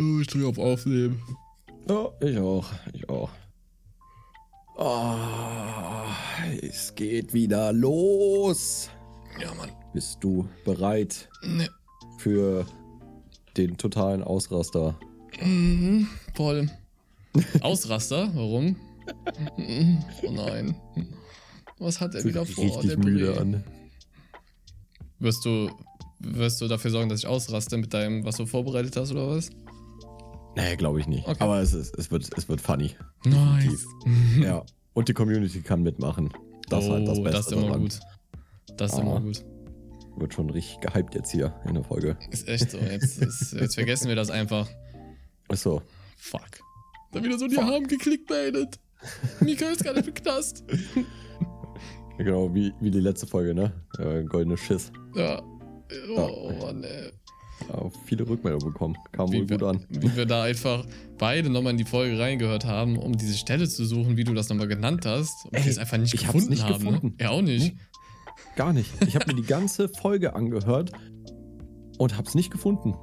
Oh, ich drücke auf Aufnehmen. Ja, ich auch. Ich auch. Oh, es geht wieder los. Ja, Mann. Bist du bereit Ne. für den totalen Ausraster? Mhm, voll. Ausraster? Warum? Oh nein. Was hat er wieder vor? richtig der müde an. Wirst du, wirst du dafür sorgen, dass ich ausraste mit deinem, was du vorbereitet hast, oder was? Nee, glaube ich nicht. Okay. Aber es, ist, es, wird, es wird funny. Nice. Ja. Und die Community kann mitmachen. Das ist oh, halt das Beste das ist immer daran. gut. Das ist Ah. immer gut. Wird schon richtig gehypt jetzt hier in der Folge. Ist echt so. Jetzt, ist, jetzt vergessen wir das einfach. Achso. Fuck. Dann wieder so, die Fuck. haben geklickbaitet. Mika ist gerade im Knast. Genau, wie, wie die letzte Folge, ne? Äh, goldene Schiss. Ja. Oh, Mann, ey. Ja, viele Rückmeldungen bekommen. Kam wohl wir, gut an. wie wir da einfach beide nochmal in die Folge reingehört haben, um diese Stelle zu suchen, wie du das nochmal genannt hast. Und Ey, wir es einfach nicht ich gefunden nicht haben. gefunden. Ne? Er auch nicht. Gar nicht. Ich habe mir die ganze Folge angehört und hab's nicht gefunden.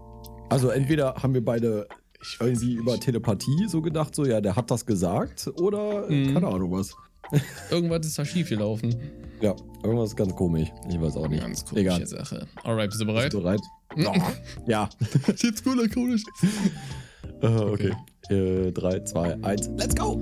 Also entweder haben wir beide Ich irgendwie nicht. über Telepathie so gedacht, so ja, der hat das gesagt oder äh, Mhm. keine Ahnung was. Irgendwas ist da schief gelaufen. Ja, irgendwas ist ganz komisch. Ich weiß auch nicht. Ganz komische Egal. Sache. Alright, bist du bereit? Bist du bereit? Mhm. Ja. Jetzt cooler, komisch. Äh, okay. Äh, 3, 2, 1, let's go!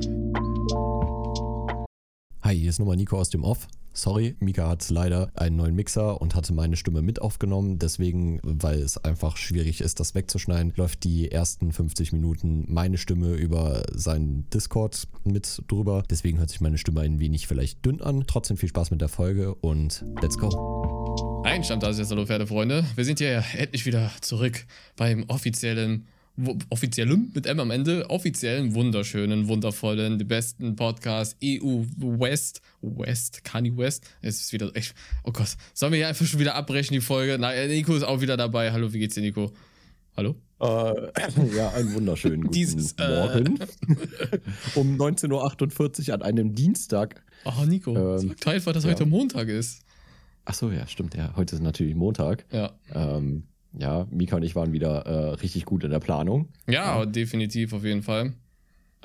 Hi, hier ist nochmal Nico aus dem Off. Sorry, Mika hat leider einen neuen Mixer und hatte meine Stimme mit aufgenommen. Deswegen, weil es einfach schwierig ist, das wegzuschneiden, läuft die ersten 50 Minuten meine Stimme über seinen Discord mit drüber. Deswegen hört sich meine Stimme ein wenig vielleicht dünn an. Trotzdem viel Spaß mit der Folge und let's go. Ein ist jetzt hallo Pferdefreunde. Wir sind hier endlich wieder zurück beim offiziellen, offiziellen mit M am Ende, offiziellen, wunderschönen, wundervollen, die besten Podcast EU West, West, Kanye West. Es ist wieder echt, oh Gott, sollen wir hier einfach schon wieder abbrechen, die Folge? Nein, Nico ist auch wieder dabei. Hallo, wie geht's dir, Nico? Hallo? Äh, ja, einen wunderschönen guten Dieses, äh, Morgen. um 19.48 Uhr an einem Dienstag. Oh, Nico, Ähm, sag doch einfach, dass ja. heute Montag ist. Achso, ja, stimmt. Ja, heute ist natürlich Montag. Ja. Ähm, ja, Mika und ich waren wieder äh, richtig gut in der Planung. Ja, definitiv, auf jeden Fall.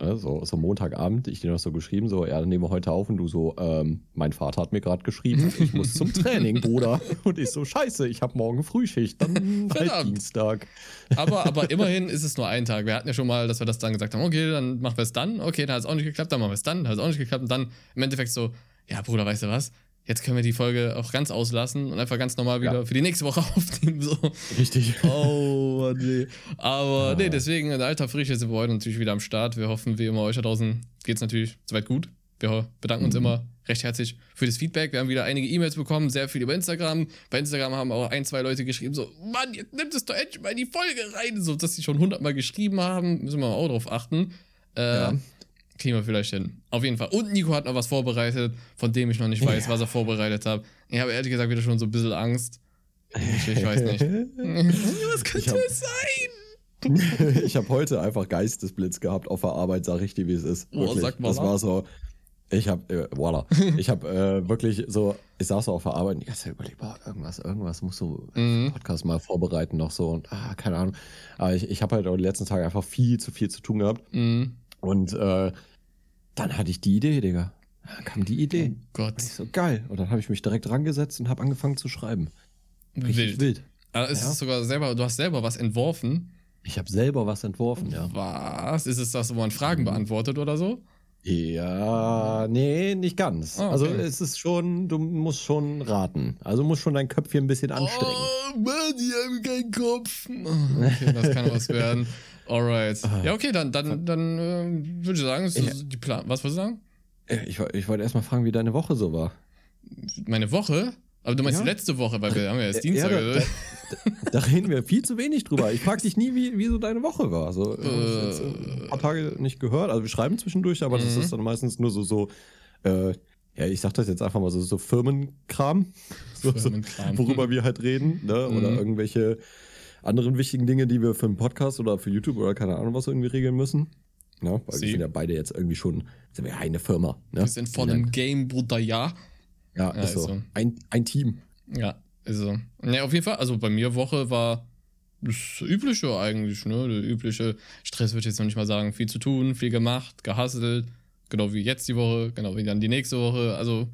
So, so Montagabend, ich dir noch so geschrieben, so, ja, dann nehmen wir heute auf und du so, ähm, mein Vater hat mir gerade geschrieben, ich muss zum Training, Bruder. Und ich so, scheiße, ich habe morgen Frühschicht, dann halt. Dienstag. Aber, aber immerhin ist es nur ein Tag. Wir hatten ja schon mal, dass wir das dann gesagt haben, okay, dann machen wir es dann. Okay, dann hat es auch nicht geklappt, dann machen wir es dann, dann hat es auch nicht geklappt. Und dann im Endeffekt so, ja, Bruder, weißt du was? Jetzt können wir die Folge auch ganz auslassen und einfach ganz normal wieder Ja. für die nächste Woche aufnehmen. So. Richtig. Oh, nee. Aber Ja. nee, deswegen in alter Frische sind wir heute natürlich wieder am Start. Wir hoffen, wie immer, euch da draußen geht es natürlich soweit gut. Wir bedanken uns Mhm. immer recht herzlich für das Feedback. Wir haben wieder einige E-Mails bekommen, sehr viel über Instagram. Bei Instagram haben auch ein, zwei Leute geschrieben, so, Mann, jetzt nimmt es doch endlich mal in die Folge rein. So, dass sie schon hundertmal geschrieben haben, müssen wir auch drauf achten. Äh, Ja. Kriegen wir vielleicht hin. Auf jeden Fall. Und Nico hat noch was vorbereitet, von dem ich noch nicht weiß, Ja. was er vorbereitet hat. Ich habe ehrlich gesagt wieder schon so ein bisschen Angst. Ich, ich weiß nicht. Was könnte hab- es sein? ich habe heute einfach Geistesblitz gehabt auf der Arbeit, sag ich dir, wie es ist. Oh, sag mal das war so. Ich habe, äh, voila. Ich habe äh, wirklich so, ich saß so auf der Arbeit und die ganze Zeit überlegt, boah, irgendwas, irgendwas musst du Mhm. im Podcast mal vorbereiten noch so und ah, keine Ahnung. Aber ich, ich habe halt auch die letzten Tage einfach viel zu viel zu tun gehabt Mhm. und äh, dann hatte ich die Idee, Digga. Dann kam die Idee. Oh Gott. So, geil. Und dann habe ich mich direkt rangesetzt und habe angefangen zu schreiben. Richtig Wild. wild. Aber es Ja. ist sogar selber, du hast selber was entworfen. Ich habe selber was entworfen, ja. Was? Ist es das, wo man Fragen Mhm. beantwortet oder so? Ja, nee, nicht ganz. Ah, okay. Also es ist schon, du musst schon raten. Also musst schon dein Köpfchen ein bisschen anstrengen. Oh, Mann, die haben keinen Kopf. Okay, das kann was werden. Alright. Ah. Ja, okay, dann, dann, dann äh, würde ich sagen, ist das die Plan. Was wolltest du sagen? Äh, Ich, ich wollte erst mal fragen, wie deine Woche so war. Meine Woche? Aber du meinst Ja. letzte Woche, weil wir haben ja jetzt Ja, Dienstag. da, oder? da, da reden wir viel zu wenig drüber. Ich frage dich nie, wie, wie so deine Woche war. So, äh, ich jetzt, äh, ein paar Tage nicht gehört. Also wir schreiben zwischendurch, aber das Mhm. ist dann meistens nur so, so äh, ja, ich sag das jetzt einfach mal so, so Firmenkram, so, so, Firmenkram. worüber wir halt reden, ne? oder Mhm. irgendwelche anderen wichtigen Dinge, die wir für einen Podcast oder für YouTube oder keine Ahnung was irgendwie regeln müssen. Ja, weil Sie. wir sind ja beide jetzt irgendwie schon, sind wir ja eine Firma. Ne? Wir sind voll im Game, Bruder, ja. Ja, Ja, ist so. ist so. Ein, ein Team. Ja, ist so. Ne, auf jeden Fall, also bei mir Woche war das Übliche eigentlich, ne? Der übliche Stress würde ich jetzt noch nicht mal sagen. Viel zu tun, viel gemacht, gehasselt. Genau wie jetzt die Woche, genau wie dann die nächste Woche. Also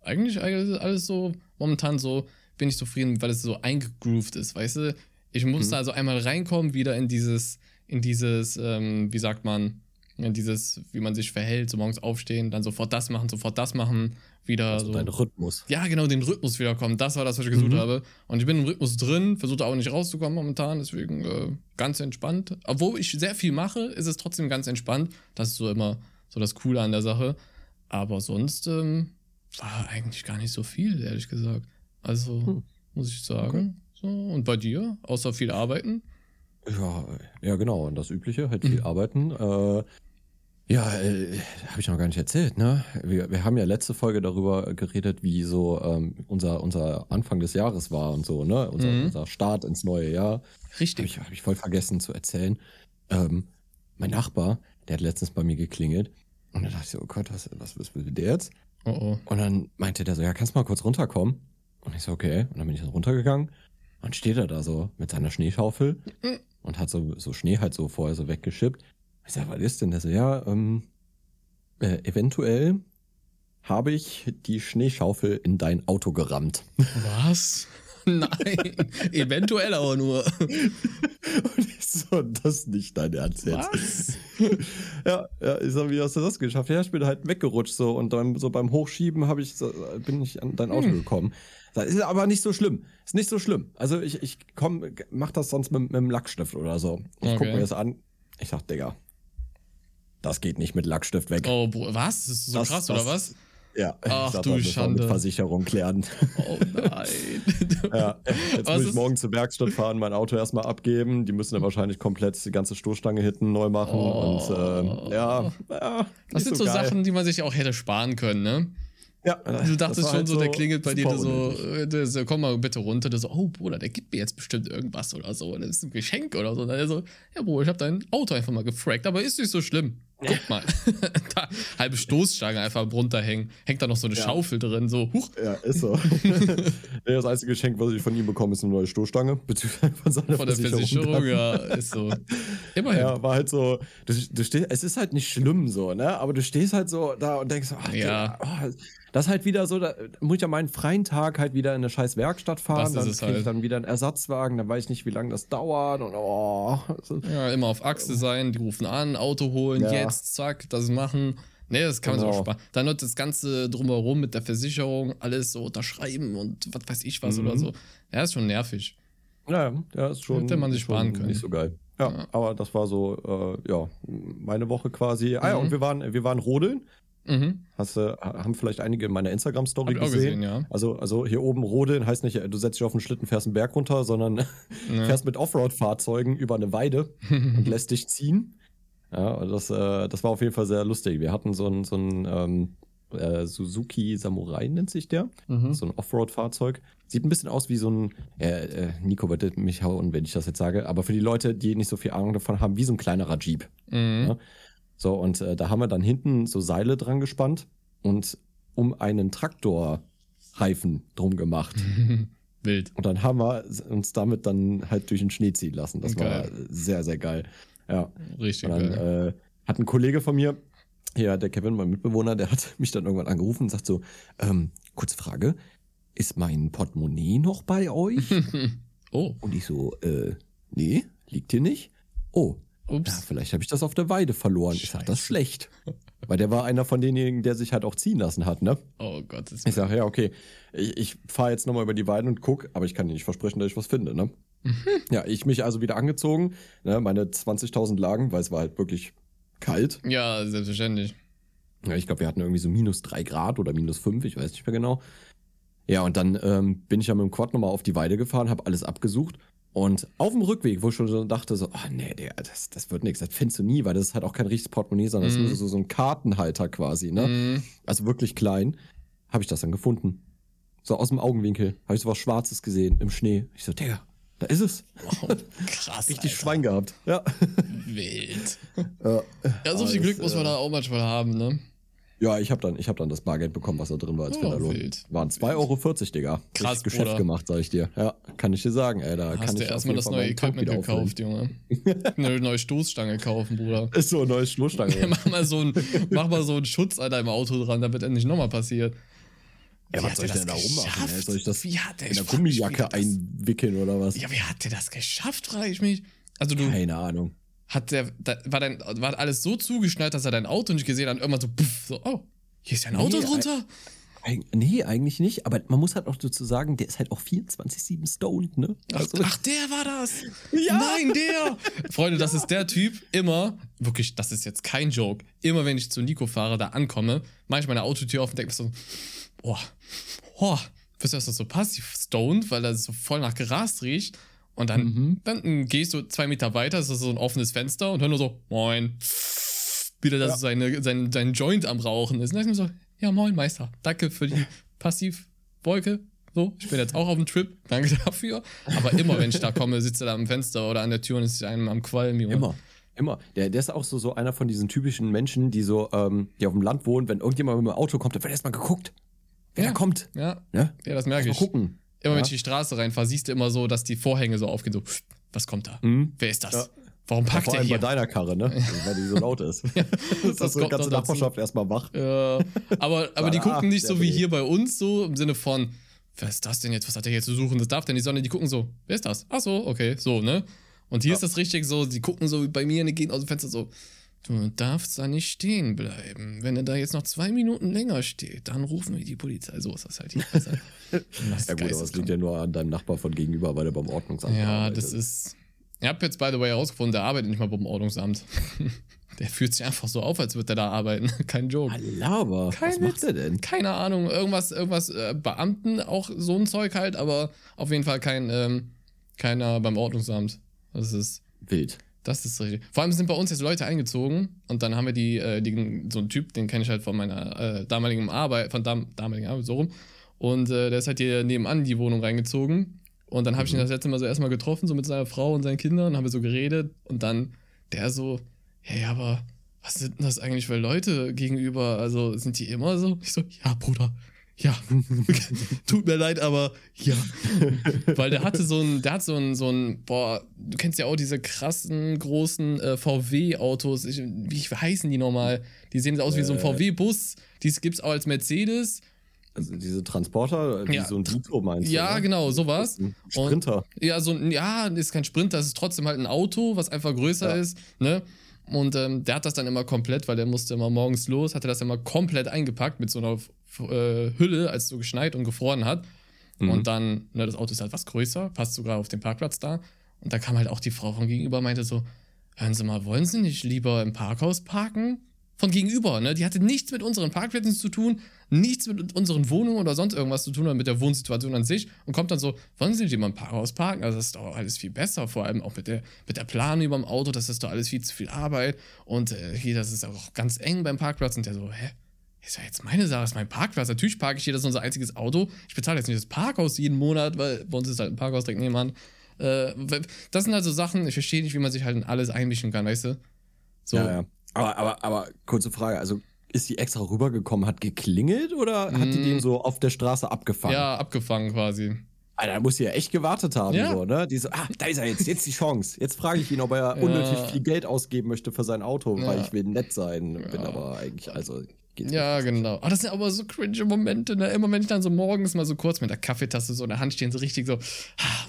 eigentlich alles so, momentan so, bin ich zufrieden, weil es so eingegroovt ist, weißt du? Ich musste mhm. also einmal reinkommen, wieder in dieses, in dieses, ähm, wie sagt man, in dieses, wie man sich verhält, so morgens aufstehen, dann sofort das machen, sofort das machen, wieder also so. Dein Rhythmus. Ja, genau, den Rhythmus wiederkommen. Das war das, was ich gesucht mhm. habe. Und ich bin im Rhythmus drin, versuche auch nicht rauszukommen momentan, deswegen äh, ganz entspannt. Obwohl ich sehr viel mache, ist es trotzdem ganz entspannt. Das ist so immer so das Coole an der Sache. Aber sonst ähm, war eigentlich gar nicht so viel, ehrlich gesagt. Also, hm. muss ich sagen. Okay. So. Und bei dir? Außer viel arbeiten? Ja, ja, genau. Und das Übliche, halt viel mhm. arbeiten. Äh, ja, äh, habe ich noch gar nicht erzählt, ne? Wir, wir haben ja letzte Folge darüber geredet, wie so ähm, unser, unser Anfang des Jahres war und so, ne? Unser, mhm. unser Start ins neue Jahr. Richtig. Habe ich, hab ich voll vergessen zu erzählen. Ähm, mein Nachbar, der hat letztens bei mir geklingelt und da dachte ich so, oh Gott, was, was, was will der jetzt? Oh oh. Und dann meinte der so, ja, kannst du mal kurz runterkommen? Und ich so, okay. Und dann bin ich dann runtergegangen. Und steht er da so mit seiner Schneeschaufel mhm. und hat so, so Schnee halt so vorher so weggeschippt. Ich sag, was ist denn das? Ja, ähm, äh, eventuell habe ich die Schneeschaufel in dein Auto gerammt. Was? Nein, eventuell aber nur. Und ich so, das ist nicht dein Ernst jetzt. Was? Ja, ja, ich sag, wie hast du das geschafft? Ja, ich bin halt weggerutscht so und dann so beim Hochschieben habe ich so, bin ich an dein Auto hm. gekommen. Das ist aber nicht so schlimm. Ist nicht so schlimm. Also ich, ich komm, mach das sonst mit, mit einem Lackstift oder so. Ich okay. guck mir das an. Ich sag, Digga, das geht nicht mit Lackstift weg. Oh, was? Das ist so das, krass, das, oder was? Ja, Ach ich du das Schande. mit Versicherung klären. Oh nein. ja, jetzt was muss ich morgen zur Werkstatt fahren, mein Auto erstmal abgeben. Die müssen dann wahrscheinlich komplett die ganze Stoßstange hinten neu machen. Oh. Und äh, ja, ja Das sind so, so Sachen, die man sich auch hätte sparen können, ne? Ja, du dachtest schon halt so, der klingelt bei dir so, der so, komm mal bitte runter. Der so, oh Bruder, der gibt mir jetzt bestimmt irgendwas oder so. Das ist ein Geschenk oder so. Und dann so, ja Bruder, ich habe dein Auto einfach mal gefragt, aber ist nicht so schlimm. Guck mal. da, halbe Stoßstange einfach runterhängen. Hängt da noch so eine ja. Schaufel drin, so, huch. Ja, ist so. das einzige Geschenk, was ich von ihm bekomme, ist eine neue Stoßstange. Beziehungsweise von seiner Von der Versicherung, Versicherung ja, ist so. Immerhin. Ja, war halt so, du, du stehst, es ist halt nicht schlimm so, ne? Aber du stehst halt so da und denkst, ach, ja. oh, das ist halt wieder so, da muss ich ja meinen freien Tag halt wieder in eine scheiß Werkstatt fahren. Das dann kriege halt. ich dann wieder einen Ersatzwagen, dann weiß ich nicht, wie lange das dauert. Und, oh. Ja, immer auf Achse sein, die rufen an, Auto holen, ja. jetzt, zack, das machen. Nee, das kann man genau. sich auch sparen. Dann noch das Ganze drumherum mit der Versicherung, alles so unterschreiben und was weiß ich was mhm. oder so. Ja, ist schon nervig. Ja, ja, ist schon. Hätte man sich sparen können. Nicht so geil. Ja, ja. aber das war so, äh, ja, meine Woche quasi. Ah ja, und mhm. wir waren, wir waren rodeln. Mhm. Hast, äh, haben vielleicht einige in meiner Instagram-Story gesehen. gesehen ja. also, also hier oben rodeln heißt nicht, du setzt dich auf einen Schlitten, fährst einen Berg runter, sondern ja. fährst mit Offroad-Fahrzeugen über eine Weide und lässt dich ziehen. Ja, das, äh, das war auf jeden Fall sehr lustig. Wir hatten so ein, so ein ähm, äh, Suzuki Samurai, nennt sich der. Mhm. So ein Offroad-Fahrzeug. Sieht ein bisschen aus wie so ein, äh, äh, Nico wird mich hauen, wenn ich das jetzt sage, aber für die Leute, die nicht so viel Ahnung davon haben, wie so ein kleinerer Jeep. Mhm. Ja? So, und äh, da haben wir dann hinten so Seile dran gespannt und um einen Traktorreifen drum gemacht. Wild. Und dann haben wir uns damit dann halt durch den Schnee ziehen lassen. Das geil. war sehr, sehr geil. Ja. Richtig und dann, geil. Äh, hat ein Kollege von mir, ja, der Kevin, mein Mitbewohner, der hat mich dann irgendwann angerufen und sagt so, ähm, kurze Frage, ist mein Portemonnaie noch bei euch? oh. Und ich so, äh, nee, liegt hier nicht. Oh, Ups. Ja, vielleicht habe ich das auf der Weide verloren. Scheiße. Ich sag, das ist schlecht. Weil der war einer von denjenigen, der sich halt auch ziehen lassen hat, ne? Oh Gott. Ich sage, ja, okay, ich, ich fahre jetzt nochmal über die Weide und guck, aber ich kann dir nicht versprechen, dass ich was finde, ne? Mhm. Ja, ich mich also wieder angezogen, ne, meine 20.000 Lagen, weil es war halt wirklich kalt. Ja, selbstverständlich. Ja, ich glaube, wir hatten irgendwie so minus drei Grad oder minus fünf, ich weiß nicht mehr genau. Ja, und dann ähm, bin ich ja mit dem Quad nochmal auf die Weide gefahren, habe alles abgesucht und auf dem Rückweg, wo ich schon so dachte, so, oh nee, der, das, das wird nichts, das findest du nie, weil das ist halt auch kein richtiges Portemonnaie, sondern mm. das ist mhm. so, so ein Kartenhalter quasi, ne? Mm. Also wirklich klein, habe ich das dann gefunden. So aus dem Augenwinkel habe ich so was Schwarzes gesehen im Schnee. Ich so, Digga, da ist es. Wow, krass. Richtig Alter. Schwein gehabt. Ja. Wild. Ja, ja so viel Glück muss man äh, da auch manchmal haben, ne? Ja, ich habe dann, ich hab dann das Bargeld bekommen, was da drin war als Oh, Finderlohn. wild. Waren 2,40 Euro, Digga. Krass, Richtig Geschäft Bruder. gemacht, sag ich dir. Ja, kann ich dir sagen, ey. Da kann Hast du ich erstmal das neue Equipment gekauft, Junge. Eine neue Stoßstange kaufen, Bruder. Ist so ein neues Schlussstange. mach, mal so ein, mach mal so einen Schutz an deinem Auto dran, damit endlich nochmal passiert. Ja, Wie was hat soll ich denn da das rummachen? ey? geschafft? Soll ich das Wie hat der in der Gummijacke einwickeln oder was? Ja, wie hat der das geschafft, frage ich mich. Also du, Keine Ahnung. Hat der, da, war, dein, war alles so zugeschneit, dass er dein Auto nicht gesehen hat und irgendwann so, puff, so, oh, hier ist ja ein Auto Nee, drunter. Eig nee, eigentlich nicht. Aber man muss halt auch dazu sagen, der ist halt auch 24-7 stoned, ne? Ach, Also, ach, der war das. Ja. Nein, der. Freunde, das ist der Typ, immer, wirklich, das ist jetzt kein Joke, immer wenn ich zu Nico fahre, da ankomme, mache ich meine Autotür auf und denke mir so, boah, boah, bist du das so passiv stoned, weil das so voll nach Gras riecht. Und dann, Mhm. dann gehst du zwei Meter weiter, ist das so ein offenes Fenster und hör nur so, moin. Wieder, dass Ja. seine, sein, sein Joint am Rauchen ist. Und dann ist so, ja, moin, Meister. Danke für die Passivwolke. So, ich bin jetzt auch auf dem Trip. Danke dafür. Aber immer, wenn ich da komme, sitzt er da am Fenster oder an der Tür und ist einem am Qualm. Junge. Immer. Immer. Der, der ist auch so, so einer von diesen typischen Menschen, die so, ähm, die auf dem Land wohnen, wenn irgendjemand mit dem Auto kommt, dann wird erstmal geguckt. Wer Ja. da kommt. Ja, Ne? ja, das merke Mal ich. gucken. Immer wenn Ja. ich die Straße reinfahre, siehst du immer so, dass die Vorhänge so aufgehen. So, was kommt da? Mhm. Wer ist das? Ja. Warum Ja, packt vor der allem bei hier? deiner Karre, ne? Weil die so laut ist. das das ist die ganze. Nachbarschaft erstmal wach. Ja, aber, aber die gucken nicht der so wie hier bei uns, so im Sinne von, wer ist das denn jetzt? Was hat der hier zu suchen? Das darf der nicht, sondern die gucken so, wer ist das? Ach so, okay, so, ne? Und hier Ja. ist das richtig so, die gucken so wie bei mir und die gehen aus dem Fenster so, du darfst da nicht stehen bleiben. Wenn er da jetzt noch zwei Minuten länger steht, dann rufen wir die Polizei. So ist das halt hier. Das ist Ja gut, aber geisteskrank. liegt ja nur an deinem Nachbar von gegenüber, weil der beim Ordnungsamt Ja, arbeitet. das ist. Ich habe jetzt, by the way, herausgefunden, der arbeitet nicht mal beim Ordnungsamt. der fühlt sich einfach so auf, als würde er da arbeiten. Kein Joke. Aber Kein was macht der denn? Keine Ahnung, irgendwas, irgendwas, äh, Beamten, auch so ein Zeug halt, aber auf jeden Fall kein, ähm, keiner beim Ordnungsamt. Das ist, Wild. Das ist richtig. Vor allem sind bei uns jetzt Leute eingezogen und dann haben wir die, äh, die so einen Typ, den kenne ich halt von meiner äh, damaligen Arbeit, von dam damaligen Arbeit, so rum. Und äh, der ist halt hier nebenan in die Wohnung reingezogen. Und dann habe ich ihn Mhm. das letzte Mal so erstmal getroffen, so mit seiner Frau und seinen Kindern, haben wir so geredet und dann der so, hey, aber was sind denn das eigentlich für Leute gegenüber? Also sind die immer so? Ich so, ja, Bruder, ja. Tut mir leid, aber ja. Weil der hatte so ein, der hat so ein, so ein, boah, du kennst ja auch diese krassen, großen äh, VW-Autos. Wie heißen die nochmal? Die sehen aus wie so ein Äh. VW-Bus. Die gibt's auch als Mercedes. Also diese Transporter, wie Ja. so ein Vito meinst du? Ja, ne? genau, sowas. Ein Sprinter. Ja, so ein, ja, ist kein Sprint, das ist trotzdem halt ein Auto, was einfach größer Ja. ist, ne? Und ähm, der hat das dann immer komplett, weil der musste immer morgens los, hatte das immer komplett eingepackt mit so einer äh, Hülle, als es so geschneit und gefroren hat. Mhm. Und dann, ne, das Auto ist halt was größer, passt sogar auf den Parkplatz da. Und da kam halt auch die Frau von gegenüber, meinte so, hören Sie mal, wollen Sie nicht lieber im Parkhaus parken? Von gegenüber, ne? Die hatte nichts mit unseren Parkplätzen zu tun, nichts mit unseren Wohnungen oder sonst irgendwas zu tun oder mit der Wohnsituation an sich und kommt dann so, wollen Sie nicht lieber im Parkhaus parken? Also das ist doch alles viel besser, vor allem auch mit der, mit der Planung über dem Auto, das ist doch alles viel zu viel Arbeit und äh, hier, das ist auch ganz eng beim Parkplatz und der so, hä? Ist ja jetzt meine Sache, ist mein Parkplatz. Natürlich parke ich hier, das ist unser einziges Auto. Ich bezahle jetzt nicht das Parkhaus jeden Monat, weil bei uns ist halt ein Parkhaus direkt nebenan. Äh, das sind halt so Sachen, ich verstehe nicht, wie man sich halt in alles einmischen kann, weißt du? So, Ja, ja. Aber, aber, aber kurze Frage, also ist die extra rübergekommen, hat geklingelt oder hat die Mm. den so auf der Straße abgefangen? ja, abgefangen quasi. Alter, da muss sie ja echt gewartet haben, Ja. so, ne? Die so, ah, da ist er jetzt, jetzt die Chance. Jetzt frage ich ihn, ob er Ja. unnötig viel Geld ausgeben möchte für sein Auto, weil Ja. ich will nett sein, bin aber eigentlich, also geht's Ja, genau. Aber das sind aber so cringe Momente, ne? Immer wenn ich dann so morgens mal so kurz mit der Kaffeetasse so in der Hand stehen, so richtig so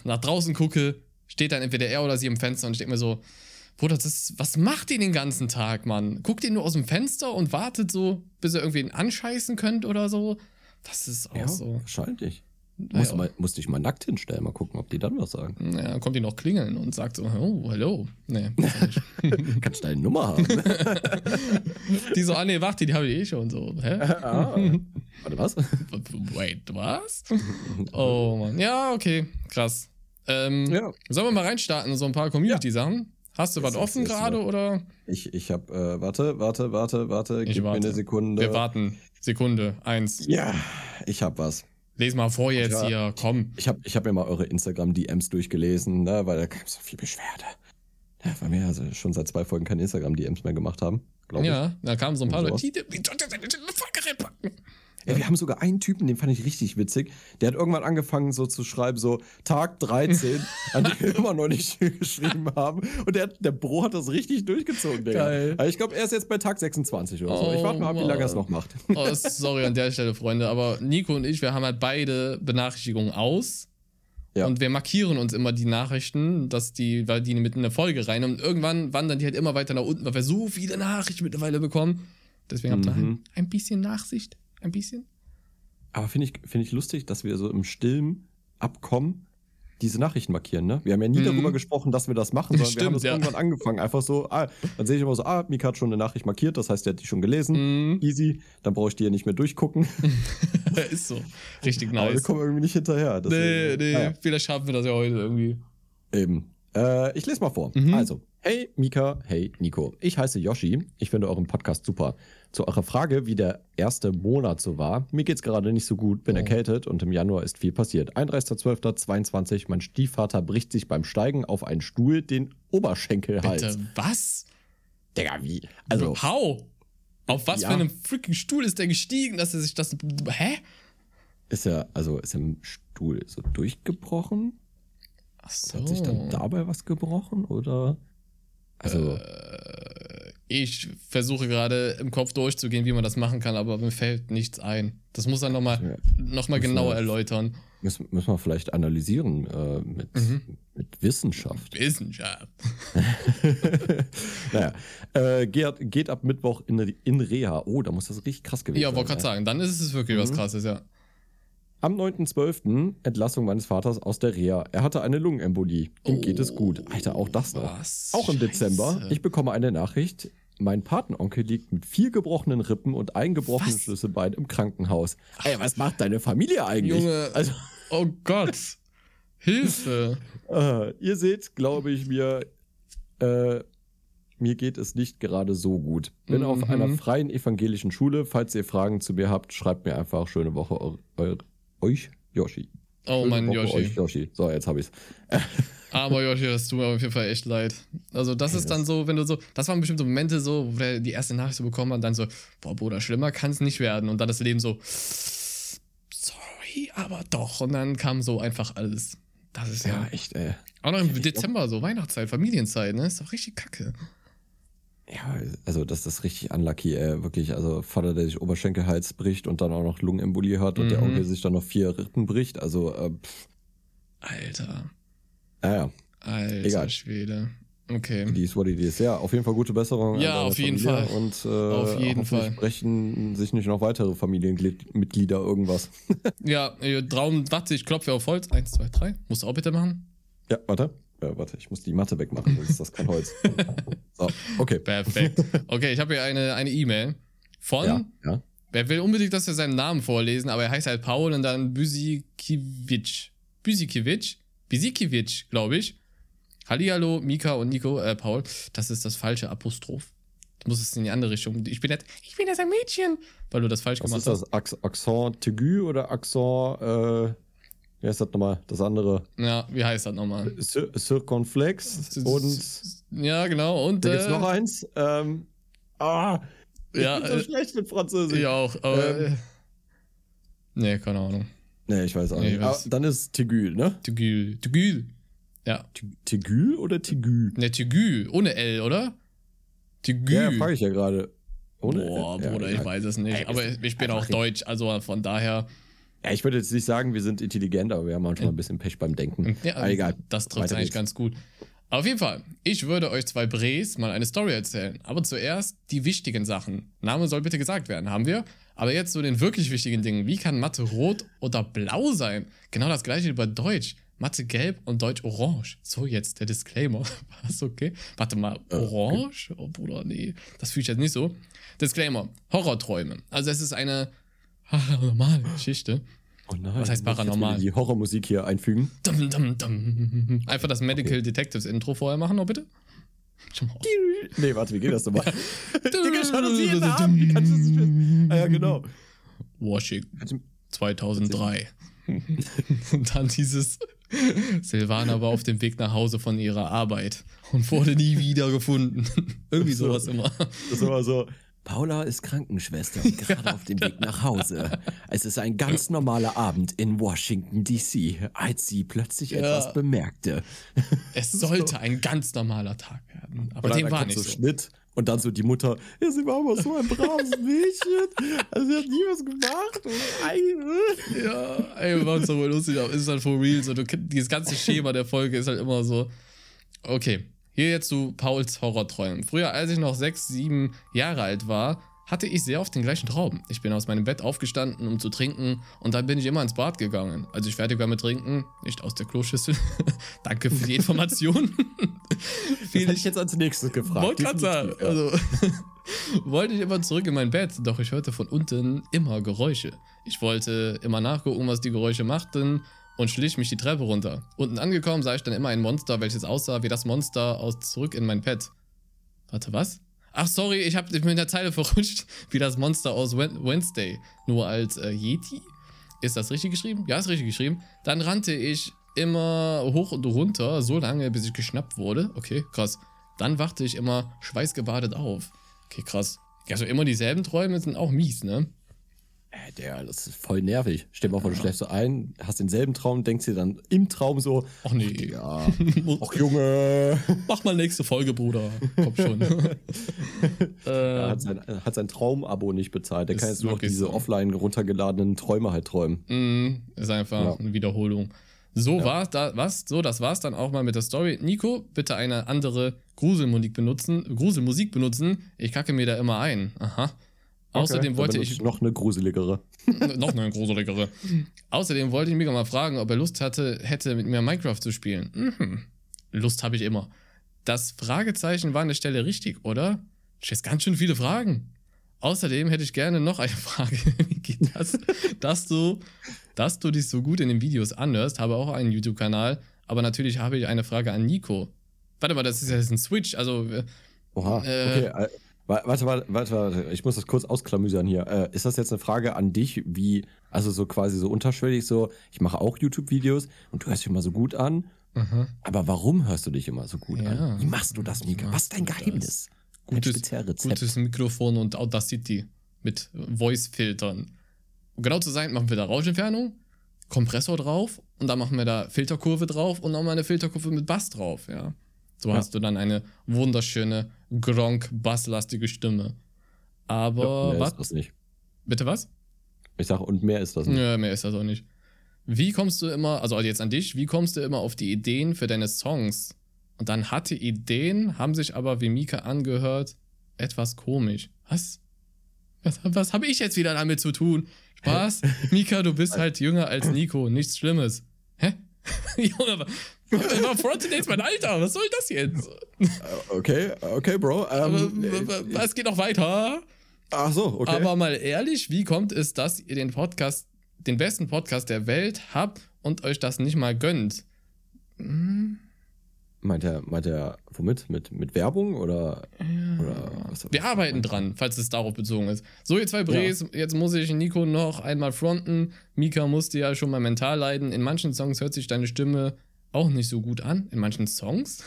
nach draußen gucke, steht dann entweder er oder sie im Fenster und ich denke mir so, Bruder, das ist, was macht ihr den ganzen Tag, Mann? Guckt ihr nur aus dem Fenster und wartet so, bis ihr irgendwen anscheißen könnt oder so? Das ist auch Ja, so. wahrscheinlich. Muss, mal, muss dich mal nackt hinstellen, mal gucken, ob die dann was sagen. Ja, dann kommt die noch klingeln und sagt so, oh, hallo. Nee. Kannst du deine Nummer haben? die so, ah nee, warte, die habe ich eh schon so. Hä? ah, warte, was? Wait, was? Oh Mann. Ja, okay, krass. Ähm, Ja. Sollen wir mal reinstarten, so ein paar Community-Sachen? Hast du was offen gerade oder? Ich, ich hab, äh, warte, warte, warte, warte, Ich gib warte. mir eine Sekunde. Wir warten. Sekunde, eins. Ja, ich hab was. Les mal vor jetzt Ja. hier, komm. Ich habe ich hab mir mal eure Instagram-DMs durchgelesen, ne, weil da kam so viel Beschwerde. Ja, weil wir also schon seit zwei Folgen keine Instagram-DMs mehr gemacht haben, glaube ich. Ja, da kamen so ein paar Leute, die, die, die, die, die Folge reinpacken. Ja, wir haben sogar einen Typen, den fand ich richtig witzig. Der hat irgendwann angefangen so zu schreiben, so Tag 13, an dem wir immer noch nicht geschrieben haben. Und der, der Bro hat das richtig durchgezogen, Digga. Geil. Also ich glaube, er ist jetzt bei Tag 26 oder so. Oh, ich warte mal ab, wie lange er es noch macht. Oh, sorry an der Stelle, Freunde, aber Nico und ich, wir haben halt beide Benachrichtigungen aus. Ja. Und wir markieren uns immer die Nachrichten, dass die, weil die mit in eine Folge rein und irgendwann wandern die halt immer weiter nach unten, weil wir so viele Nachrichten mittlerweile bekommen. Deswegen habt ihr Mhm. ein, ein bisschen Nachsicht. Ein bisschen. Aber finde ich, finde ich lustig, dass wir so im stillen Abkommen diese Nachrichten markieren, ne? Wir haben ja nie Mhm. darüber gesprochen, dass wir das machen, sondern wir Stimmt, haben das ja. irgendwann angefangen. Einfach so, ah, dann sehe ich immer so, ah, Mika hat schon eine Nachricht markiert, das heißt, der hat die schon gelesen. Mhm. Easy, dann brauche ich die ja nicht mehr durchgucken. Ist so. Richtig Aber wir nice. kommen irgendwie nicht hinterher. Nee, deswegen- nee, Naja. vielleicht schaffen wir das ja heute irgendwie. Eben. Äh, ich lese mal vor. Mhm. Also, hey Mika, hey Nico. Ich heiße Yoshi. Ich finde euren Podcast super. Zu eurer Frage, wie der erste Monat so war. Mir geht's gerade nicht so gut, bin Oh. erkältet und im Januar ist viel passiert. 31.12.22, mein Stiefvater bricht sich beim Steigen auf einen Stuhl den Oberschenkelhals. Bitte, was? Digga, wie? Also, How? Auf was Ja. für einem freaking Stuhl ist der gestiegen, dass er sich das. Hä? ist er, also ist im Stuhl so durchgebrochen? Ach so. Hat sich dann dabei was gebrochen? Oder? Also, Äh, ich versuche gerade im Kopf durchzugehen, wie man das machen kann, aber mir fällt nichts ein. Das muss er nochmal Ja. noch mal Müssen genauer wir- erläutern. müssen, müssen wir vielleicht analysieren äh, mit, Mhm. mit Wissenschaft. Wissenschaft. naja, äh, geht, geht ab Mittwoch in, in Reha. Oh, da muss das richtig krass gewesen Ja, sein. wollte gerade sagen, dann ist es wirklich was Mhm. krasses, ja. Am 9.12. Entlassung meines Vaters aus der Reha. Er hatte eine Lungenembolie. Ihm geht es gut. Alter, auch das noch. Oh, Was? Auch im Scheiße. Dezember. Ich bekomme eine Nachricht. Mein Patenonkel liegt mit vier gebrochenen Rippen und ein gebrochenes Was? Schlüsselbein im Krankenhaus. Ey, was macht deine Familie eigentlich? Junge. Also, Oh Gott. Hilfe. Äh, ihr seht, glaube ich mir, äh, mir geht es nicht gerade so gut. Bin auf Mhm. einer freien evangelischen Schule. Falls ihr Fragen zu mir habt, schreibt mir einfach schöne Woche eu euch, Yoshi. Oh Schöne Mann, Woche Yoshi. Euch, Yoshi. So, jetzt hab ich's. Aber Yoshi, das tut mir auf jeden Fall echt leid. Also, das ist dann so, wenn du so, das waren bestimmte Momente so, wo der die erste Nachricht so bekommen hat, und dann so, boah, Bruder, schlimmer kann es nicht werden. Und dann das Leben so, sorry, aber doch. Und dann kam so einfach alles. Das ist ja. Ja, echt, ey. Auch noch im Dezember, so Weihnachtszeit, Familienzeit, ne? Ist doch richtig kacke. Ja, also das ist richtig unlucky, ey. Wirklich, also Vater, der sich Oberschenkelhals bricht und dann auch noch Lungenembolie hat und der Mhm. Onkel sich dann noch vier Rippen bricht. Also, äh, pff, Alter. naja, Alter Egal. Schwede. Okay. die ist what it is. Ja, auf jeden Fall gute Besserung. Ja, auf jeden Familie Fall. Und äh, Auf jeden Fall. brechen sich nicht noch weitere Familienmitglieder irgendwas. Ja, äh, Traum, warte, ich klopfe auf Holz. Eins, zwei, drei. Musst du auch bitte machen? ja, warte. Ja, warte, ich muss die Matte wegmachen, sonst ist das kein Holz. so, okay. Perfekt. Okay, ich habe hier eine eine E-Mail von. Ja, ja. Wer will unbedingt, dass wir seinen Namen vorlesen, aber er heißt halt Paul und dann Büsikiewicz. Büsikiewicz? Büsikiewicz, glaube ich. Hallihallo, Mika und Nico, äh, Paul. Das ist das falsche Apostroph. Du musst es in die andere Richtung. Ich bin jetzt, ich bin jetzt ein Mädchen, weil du das falsch Was gemacht ist das? hast. Ac Accent aigu oder Accent, äh, wie heißt das nochmal? Das andere. Ja, wie heißt das nochmal? Cir Circonflex und Ja, genau. Und da gibt's äh, noch eins. Ähm, ah, ich Ja, bin so äh, schlecht mit Französisch. ich auch, aber. Ähm. äh, nee, keine Ahnung. Nee, ich weiß auch Nee, nicht. Ah, dann ist Tigül, ne? Tugül. Tugül. Ja. Tigül oder Tigül? Ne, Tugül. Ohne L, oder? Tugül. Ja, frage ich ja gerade. Ohne- Boah, ja, Bruder, ja. ich weiß es nicht. Ey, aber ich bin auch Deutsch, also von daher. Ja, ich würde jetzt nicht sagen, wir sind intelligent, aber wir haben manchmal ein bisschen Pech beim Denken. Ja, Aber egal. Das trifft eigentlich geht's. ganz gut. Auf jeden Fall, ich würde euch zwei Brees mal eine Story erzählen. Aber zuerst die wichtigen Sachen. Name soll bitte gesagt werden, haben wir. Aber jetzt zu den wirklich wichtigen Dingen. Wie kann Mathe rot oder blau sein? Genau das gleiche wie bei Deutsch. Mathe gelb und Deutsch orange. So, jetzt der Disclaimer. Was, okay? Warte mal, Äh, orange? Oh, Bruder, nee. Das fühle ich jetzt nicht so. Disclaimer. Horrorträume. Also, es ist eine normale Geschichte. Oh nein. Was heißt paranormal? Die Horrormusik hier einfügen. Dum, dum, dum. Einfach das Medical Detectives Intro vorher machen, noch bitte. Nee, warte, wie geht das nochmal? Digga, schau das jeden Abend. Wie kannst du das nicht wissen? Ah, ja, genau. Washington Kannst du- 2003. Und dann dieses Silvana war auf dem Weg nach Hause von ihrer Arbeit und wurde nie wieder gefunden. Irgendwie So. sowas immer. Das ist immer so. Paula ist Krankenschwester und gerade auf dem Weg nach Hause. Es ist ein ganz normaler Abend in Washington, D.C., als sie plötzlich Ja. etwas bemerkte. Es sollte ein ganz normaler Tag werden. Aber Und dann, dem war kommt nicht so so. Schnitt und dann so die Mutter, ja, sie war aber so ein braves Mädchen. Also sie hat nie was gemacht. Und Ja, ey, war uns so lustig, aber ist halt for real. So, du, dieses ganze Schema der Folge ist halt immer so. Okay, hier jetzt zu Pauls Horrorträumen. Früher, als ich noch sechs, sieben Jahre alt war, hatte ich sehr oft den gleichen Traum. Ich bin aus meinem Bett aufgestanden, um zu trinken, und dann bin ich immer ins Bad gegangen. Als ich fertig war mit Trinken, nicht aus der Kloschüssel. Danke für die Information. Das hätte ich jetzt als nächstes gefragt. Wollte gerade sagen. Also, wollte ich immer zurück in mein Bett, doch ich hörte von unten immer Geräusche. Ich wollte immer nachgucken, was die Geräusche machten und schlich mich die Treppe runter. Unten angekommen sah ich dann immer ein Monster, welches aussah wie das Monster aus zurück in mein Bett. Warte, was? Ach, sorry, ich habe mich mit der Zeile verrutscht, wie das Monster aus Wednesday. Nur als äh, Yeti? Ist das richtig geschrieben? Ja, ist richtig geschrieben. Dann rannte ich immer hoch und runter, so lange, bis ich geschnappt wurde. Okay, krass. Dann wachte ich immer schweißgebadet auf. Okay, krass. Also immer dieselben Träume sind auch mies, ne? Äh, der, das ist voll nervig. Stell dir mal vor, du schläfst so ein, hast denselben Traum, denkst dir dann im Traum so, Ach nee. ja, ach Junge. Mach mal nächste Folge, Bruder. Komm schon. Er äh, hat sein, hat sein Traumabo nicht bezahlt. Der kann jetzt nur noch diese so. offline runtergeladenen Träume halt träumen. Mm, ist einfach Ja. eine Wiederholung. So war's da, was? So, das war's dann auch mal mit der Story. Nico, bitte eine andere Gruselmusik benutzen, Gruselmusik benutzen. Ich kacke mir da immer ein. Aha. Außerdem Okay, wollte dann ich noch eine gruseligere. noch eine gruseligere. Außerdem wollte ich Mika mal fragen, ob er Lust hatte, hätte mit mir Minecraft zu spielen. Mhm. Lust habe ich immer. Das Fragezeichen war an der Stelle richtig, oder? Stellst ganz schön viele Fragen. Außerdem hätte ich gerne noch eine Frage. Wie geht das? dass du, dass du dich so gut in den Videos anhörst, habe auch einen YouTube-Kanal, aber natürlich habe ich eine Frage an Nico. Warte mal, das ist ja jetzt ein Switch, also äh, Oha, Äh. okay. Wa- warte, warte, warte, warte, ich muss das kurz ausklamüsern hier. Äh, ist das jetzt eine Frage an dich, wie, also so quasi so unterschwellig so, ich mache auch YouTube-Videos und du hörst dich immer so gut an, aha. aber warum hörst du dich immer so gut Ja. an? Wie machst du das, Mika? Was ist dein Geheimnis? Gutes- gutes Mikrofon und Audacity mit Voice-Filtern. Um genau zu sein, machen wir da Rauschentfernung, Kompressor drauf und dann machen wir da Filterkurve drauf und nochmal eine Filterkurve mit Bass drauf, ja. So Ja. hast du dann eine wunderschöne Gronk-basslastige Stimme. Aber Ja, was? das nicht. Bitte was? Ich sag, und mehr ist das nicht. Ja, mehr ist das auch nicht. Wie kommst du immer, also jetzt an dich, wie kommst du immer auf die Ideen für deine Songs? Und dann hatte Ideen, haben sich aber, wie Mika angehört, etwas komisch. Was? Was, was habe ich jetzt wieder damit zu tun? Spaß? Mika, du bist halt jünger als Nico, nichts Schlimmes. Hä? Junge, wa- wa- frontet jetzt mein Alter, was soll das jetzt? Äh, Okay, okay, Bro. Aber, Ähm, wa- wa- Was geht noch weiter? ach so, okay. Aber mal ehrlich, wie kommt es, dass ihr den Podcast, den besten Podcast der Welt habt und euch das nicht mal gönnt? Hm, meint er, meint er, womit? Mit, mit Werbung oder, oder was? Wir arbeiten dran, falls es darauf bezogen ist. So, ihr zwei Brees, jetzt muss ich Nico noch einmal fronten. Mika musste ja schon mal mental leiden. In manchen Songs hört sich deine Stimme auch nicht so gut an. In manchen Songs?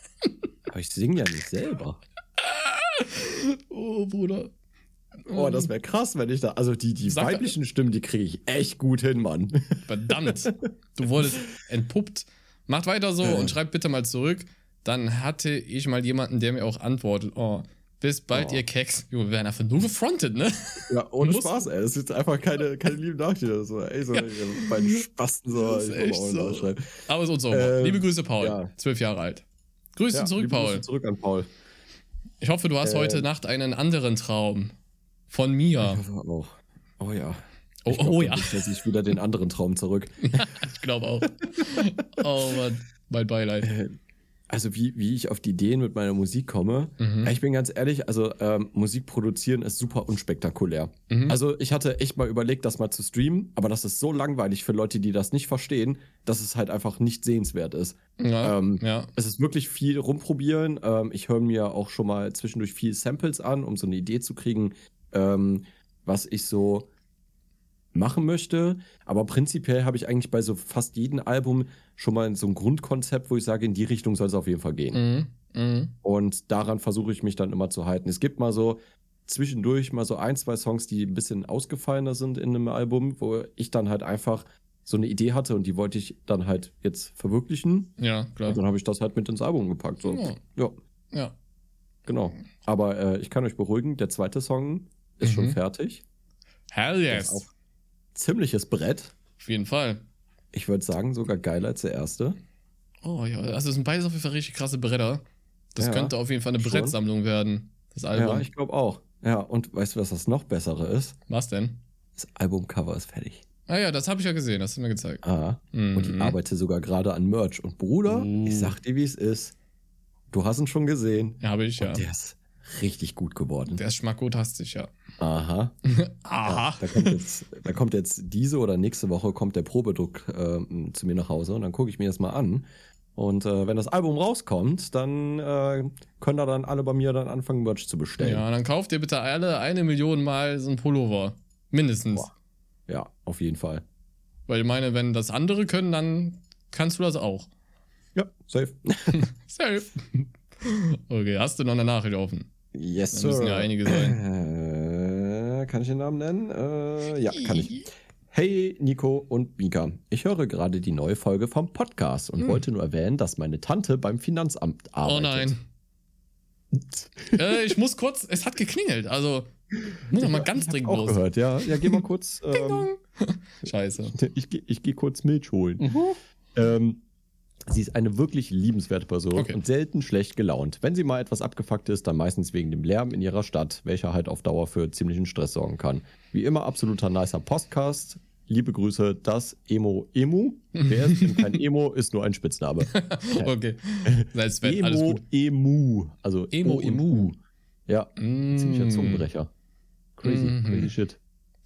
Aber ich singe ja nicht selber. Oh, Bruder. Oh, das wäre krass, wenn ich da. Also die, die Sag- weiblichen Stimmen, die kriege ich echt gut hin, Mann. Verdammt. Du wurdest entpuppt. Macht weiter so Ja. und schreibt bitte mal zurück. Dann hatte ich mal jemanden, der mir auch antwortet. Oh, bis bald, Oh. ihr Keks. Jo, wir werden einfach nur gefrontet, ne? Ja, ohne Spaß, ey. Das ist jetzt einfach keine, keine lieben Nachrichten. So, ey, so Ja. ja. bei den Spasten so. Das ist ich echt so. nachschreiben. Aber ist unser Humor. Ähm, Liebe Grüße, Paul. ja. Zwölf Jahre alt. Grüße Ja, zurück, liebe Grüße Paul. Zurück an Paul. Ich hoffe, du hast Äh, heute Nacht einen anderen Traum. Von mir. Ich hoffe auch. Oh ja. Oh, Ich glaub, oh ja. er sich wieder den anderen Traum zurück. ich glaube auch. oh Mann, mein Beileid. Also wie, wie ich auf die Ideen mit meiner Musik komme. Mhm. Ich bin ganz ehrlich, also ähm, Musik produzieren ist super unspektakulär. Mhm. Also ich hatte echt mal überlegt, das mal zu streamen, aber das ist so langweilig für Leute, die das nicht verstehen, dass es halt einfach nicht sehenswert ist. ja, ähm, ja. Es ist wirklich viel rumprobieren. Ähm, ich höre mir auch schon mal zwischendurch viel Samples an, um so eine Idee zu kriegen, ähm, was ich so, machen möchte. Aber prinzipiell habe ich eigentlich bei so fast jedem Album schon mal so ein Grundkonzept, wo ich sage, in die Richtung soll es auf jeden Fall gehen. Mhm. Mhm. Und daran versuche ich mich dann immer zu halten. Es gibt mal so zwischendurch mal so ein, zwei Songs, die ein bisschen ausgefallener sind in einem Album, wo ich dann halt einfach so eine Idee hatte und die wollte ich dann halt jetzt verwirklichen. Ja, klar. Und dann habe ich das halt mit ins Album gepackt. So. Ja. Ja, Ja. genau. Aber äh, ich kann euch beruhigen, der zweite Song ist Mhm. schon fertig. Hell yes. ist auch ziemliches Brett. Auf jeden Fall. Ich würde sagen, sogar geiler als der erste. Oh ja, also es sind beides auf jeden Fall richtig krasse Bretter. Das Ja, könnte auf jeden Fall eine schon. Brettsammlung werden. Das Ja, Album. ich glaube auch. Ja, und weißt du, was das noch bessere ist? Was denn? Das Albumcover ist fertig. Ah ja, das habe ich ja gesehen, das hast du mir gezeigt. Ah. Mhm. Und ich arbeite sogar gerade an Merch. Und Bruder, Uh. ich sag dir, wie es ist. Du hast ihn schon gesehen. Ja, habe ich ja. Und der ist richtig gut geworden. Der ist schmackotastisch, ja. Aha. Aha. Da kommt, jetzt, da kommt jetzt diese oder nächste Woche kommt der Probedruck ähm, zu mir nach Hause und dann gucke ich mir das mal an. Und äh, wenn das Album rauskommt, dann äh, können da dann alle bei mir dann anfangen, Merch zu bestellen. Ja, dann kauft ihr bitte alle eine Million Mal so ein Pullover. Mindestens. Boah. Ja, auf jeden Fall. Weil ich meine, wenn das andere können, dann kannst du das auch. Ja, safe. Safe. Okay, hast du noch eine Nachricht offen? Yes, Da sir. müssen ja einige Äh, kann ich den Namen nennen? Äh, ja, kann ich. Hey Nico und Mika, ich höre gerade die neue Folge vom Podcast und Hm. wollte nur erwähnen, dass meine Tante beim Finanzamt arbeitet. Oh nein. äh, ich muss kurz, es hat geklingelt, also muss mal ganz Ich dringend auch los. gehört, ja. Ja, geh mal kurz. ähm, Scheiße. ich gehe ich geh kurz Milch holen. Mhm. Ähm, sie ist eine wirklich liebenswerte Person Okay. und selten schlecht gelaunt. Wenn sie mal etwas abgefuckt ist, dann meistens wegen dem Lärm in ihrer Stadt, welcher halt auf Dauer für ziemlichen Stress sorgen kann. Wie immer absoluter nicer Podcast. Liebe Grüße, das Emo Emu. Wer ist denn kein Emo, ist nur ein Spitzname. Okay. Sei Sven, Emo. Emu. Also Emo Emu. Ja, ziemlicher Mm. Zungenbrecher. Crazy, Mhm. crazy shit.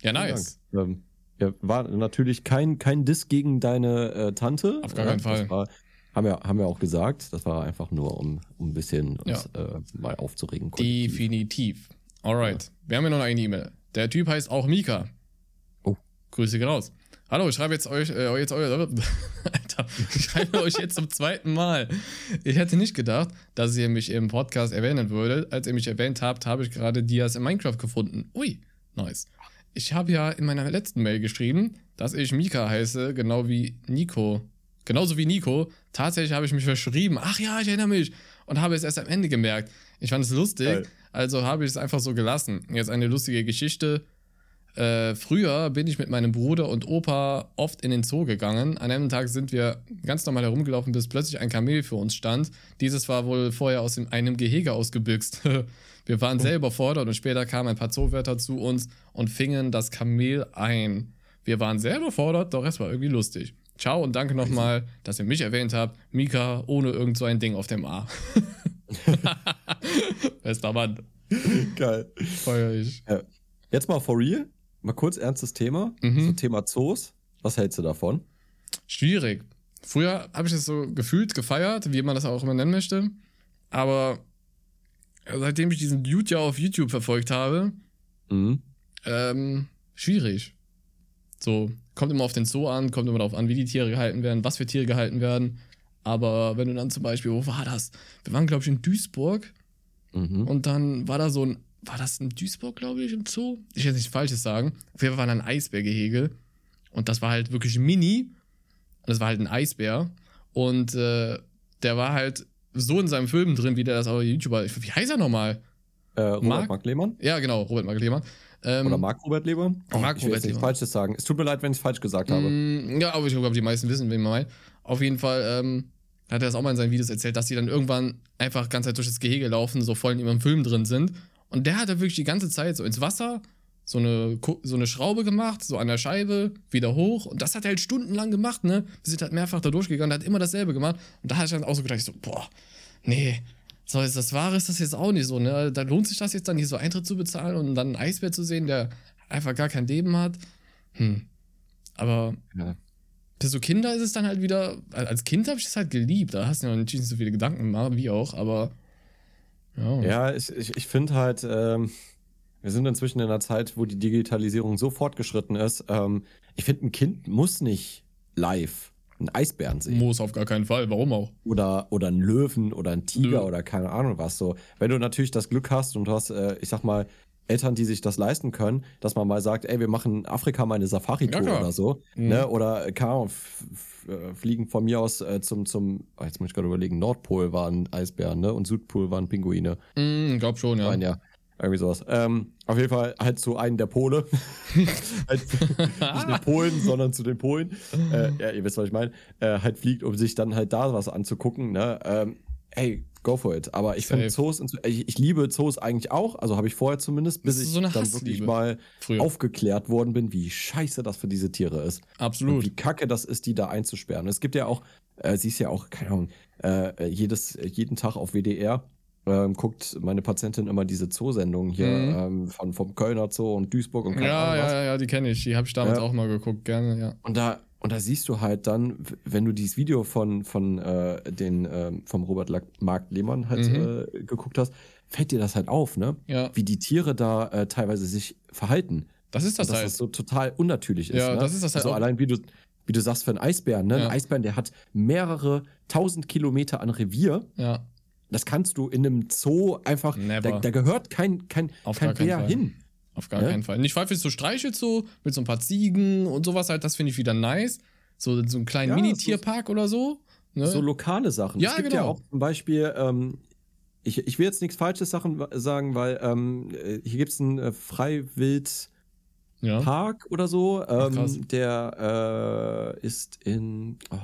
Ja, nice. Ähm, ja, war natürlich kein, kein Diss gegen deine äh, Tante. Auf gar keinen Äh, Fall. War, haben, wir, haben wir auch gesagt. Das war einfach nur, um, um ein bisschen Ja. uns äh, mal aufzuregen. kollektiv. Definitiv. Alright. Wir haben ja noch eine E-Mail. Der Typ heißt auch Mika. Oh. Grüße gehen raus. Hallo, ich schreibe jetzt euch, äh, jetzt euer, Alter, ich schreibe euch jetzt zum zweiten Mal. Ich hätte nicht gedacht, dass ihr mich im Podcast erwähnen würdet. Als ihr mich erwähnt habt, habe ich gerade Dias in Minecraft gefunden. Ui, nice. Ich habe ja in meiner letzten Mail geschrieben, dass ich Mika heiße, genau wie Nico. Genauso wie Nico. Tatsächlich habe ich mich verschrieben. Ach ja, ich erinnere mich. Und habe es erst am Ende gemerkt. Ich fand es lustig. Geil. Also habe ich es einfach so gelassen. Jetzt eine lustige Geschichte. Äh, früher bin ich mit meinem Bruder und Opa oft in den Zoo gegangen. An einem Tag sind wir ganz normal herumgelaufen, bis plötzlich ein Kamel für uns stand. Dieses war wohl vorher aus einem Gehege ausgebüxt. wir waren sehr überfordert und später kamen ein paar Zoowärter zu uns und fingen das Kamel ein. Wir waren sehr überfordert, doch es war irgendwie lustig. Ciao und danke nochmal, dass ihr mich erwähnt habt. Mika ohne irgend so ein Ding auf dem A. Bester Mann. Geil. Feuer ich. Jetzt mal for real. Mal kurz ernstes Thema. Mhm. So Thema Zoos. Was hältst du davon? Schwierig. Früher habe ich das so gefühlt gefeiert, wie man das auch immer nennen möchte. Aber seitdem ich diesen Dude ja auf YouTube verfolgt habe, Mhm. ähm, schwierig. So, kommt immer auf den Zoo an, kommt immer darauf an, wie die Tiere gehalten werden, was für Tiere gehalten werden. Aber wenn du dann zum Beispiel, wo war das? Wir waren, glaube ich, in Duisburg Mhm. und dann war da so ein, war das in Duisburg, glaube ich, im Zoo? Ich will jetzt nichts Falsches sagen. Auf jeden Fall war da ein Eisbärgehege und das war halt wirklich mini und das war halt ein Eisbär und äh, der war halt so in seinem Film drin, wie der das auch YouTuber, wie heißt er nochmal? Äh, Robert Mark- Mark, Lehmann? Ja, genau, Robert Mark Lehmann. Ähm, Oder Marc Robert Lehmann? Marc ich will Robert Lehmann. Falsches sagen. Es tut mir leid, wenn ich es falsch gesagt habe. Mm, Ja, aber ich glaube, die meisten wissen, wen man meint. Auf jeden Fall ähm, hat er das auch mal in seinen Videos erzählt, dass die dann irgendwann einfach ganz Zeit durch das Gehege laufen, so voll in ihrem Film drin sind. Und der hat da wirklich die ganze Zeit so ins Wasser so eine, so eine Schraube gemacht, so an der Scheibe, wieder hoch. Und das hat er halt stundenlang gemacht, ne? Wir sind halt mehrfach da durchgegangen, hat immer dasselbe gemacht. Und da hatte ich dann auch so gedacht, so, boah, nee, so ist das Wahre ist das jetzt auch nicht so, ne? Da lohnt sich das jetzt dann, hier so Eintritt zu bezahlen und dann einen Eisbär zu sehen, der einfach gar kein Leben hat. Hm. Aber Ja. für so Kinder ist es dann halt wieder, als Kind habe ich das halt geliebt. Da hast du ja noch nicht so viele Gedanken gemacht, wie auch, aber ja. Ja, ich, ich, ich finde halt, ähm, Wir sind inzwischen in einer Zeit, wo die Digitalisierung so fortgeschritten ist. Ähm, ich finde, ein Kind muss nicht live einen Eisbären sehen. Muss auf gar keinen Fall. Warum auch? Oder, oder einen Löwen oder einen Tiger Nö. oder keine Ahnung was. So, wenn du natürlich das Glück hast und du hast, äh, ich sag mal, Eltern, die sich das leisten können, dass man mal sagt, ey, wir machen in Afrika mal eine Safari-Tour Ja, oder so. Mhm. Ne? Oder, f- f- äh, fliegen von mir aus äh, zum, zum, oh, jetzt muss ich gerade überlegen, Nordpol waren Eisbären, ne? Und Südpol waren Pinguine. Mm, glaub schon, ja. Nein, ja. Irgendwie sowas. Ähm, auf jeden Fall halt zu einem der Pole. halt, nicht den Polen, sondern zu den Polen. Äh, ja, ihr wisst, was ich meine. Äh, halt fliegt, um sich dann halt da was anzugucken. Ne? Ähm, hey, go for it. Aber ich finde. Zoos, ich, ich liebe Zoos eigentlich auch. Also habe ich vorher zumindest, bis ich so dann Hassliebe. wirklich mal Früher. aufgeklärt worden bin, wie scheiße das für diese Tiere ist. Und Absolut. wie kacke das ist, die da einzusperren. Es gibt ja auch, äh, sie ist ja auch, keine Ahnung, äh, jedes, jeden Tag auf WDR ähm, guckt meine Patientin immer diese Zoosendungen hier Mhm. ähm, von, vom Kölner Zoo und Duisburg und keine Ja, Ahnung was. ja, ja, die kenne ich. Die habe ich damals Ja. auch mal geguckt, gerne, ja. Und da, und da siehst du halt dann, wenn du dieses Video von, von äh, den, ähm, vom Robert Mark Lehmann halt Mhm. äh, geguckt hast, fällt dir das halt auf, ne? Ja, Wie die Tiere da äh, teilweise sich verhalten. das ist das dass halt. das so total unnatürlich ist. Ja, ne? das ist das halt Also auch. allein wie du, wie du sagst, für einen Eisbären, ne? Ja. Ein Eisbären, der hat mehrere tausend Kilometer an Revier. ja, Das kannst du in einem Zoo einfach. Da, da gehört kein, kein, Auf kein Fall. hin. auf gar Ja? keinen Fall. Und ich pfeife so Streichelzoo mit so ein paar Ziegen und sowas halt, das finde ich wieder nice. So, so einen kleinen Ja, Mini-Tierpark oder so. Ne? So lokale Sachen. Ja, es gibt ja genau. auch zum Beispiel, ähm, ich, ich will jetzt nichts Falsches Sachen sagen, weil ähm, äh, hier gibt es einen äh, Freiwild. ja. Park oder so. Ach. Ähm, der äh, ist in, oh,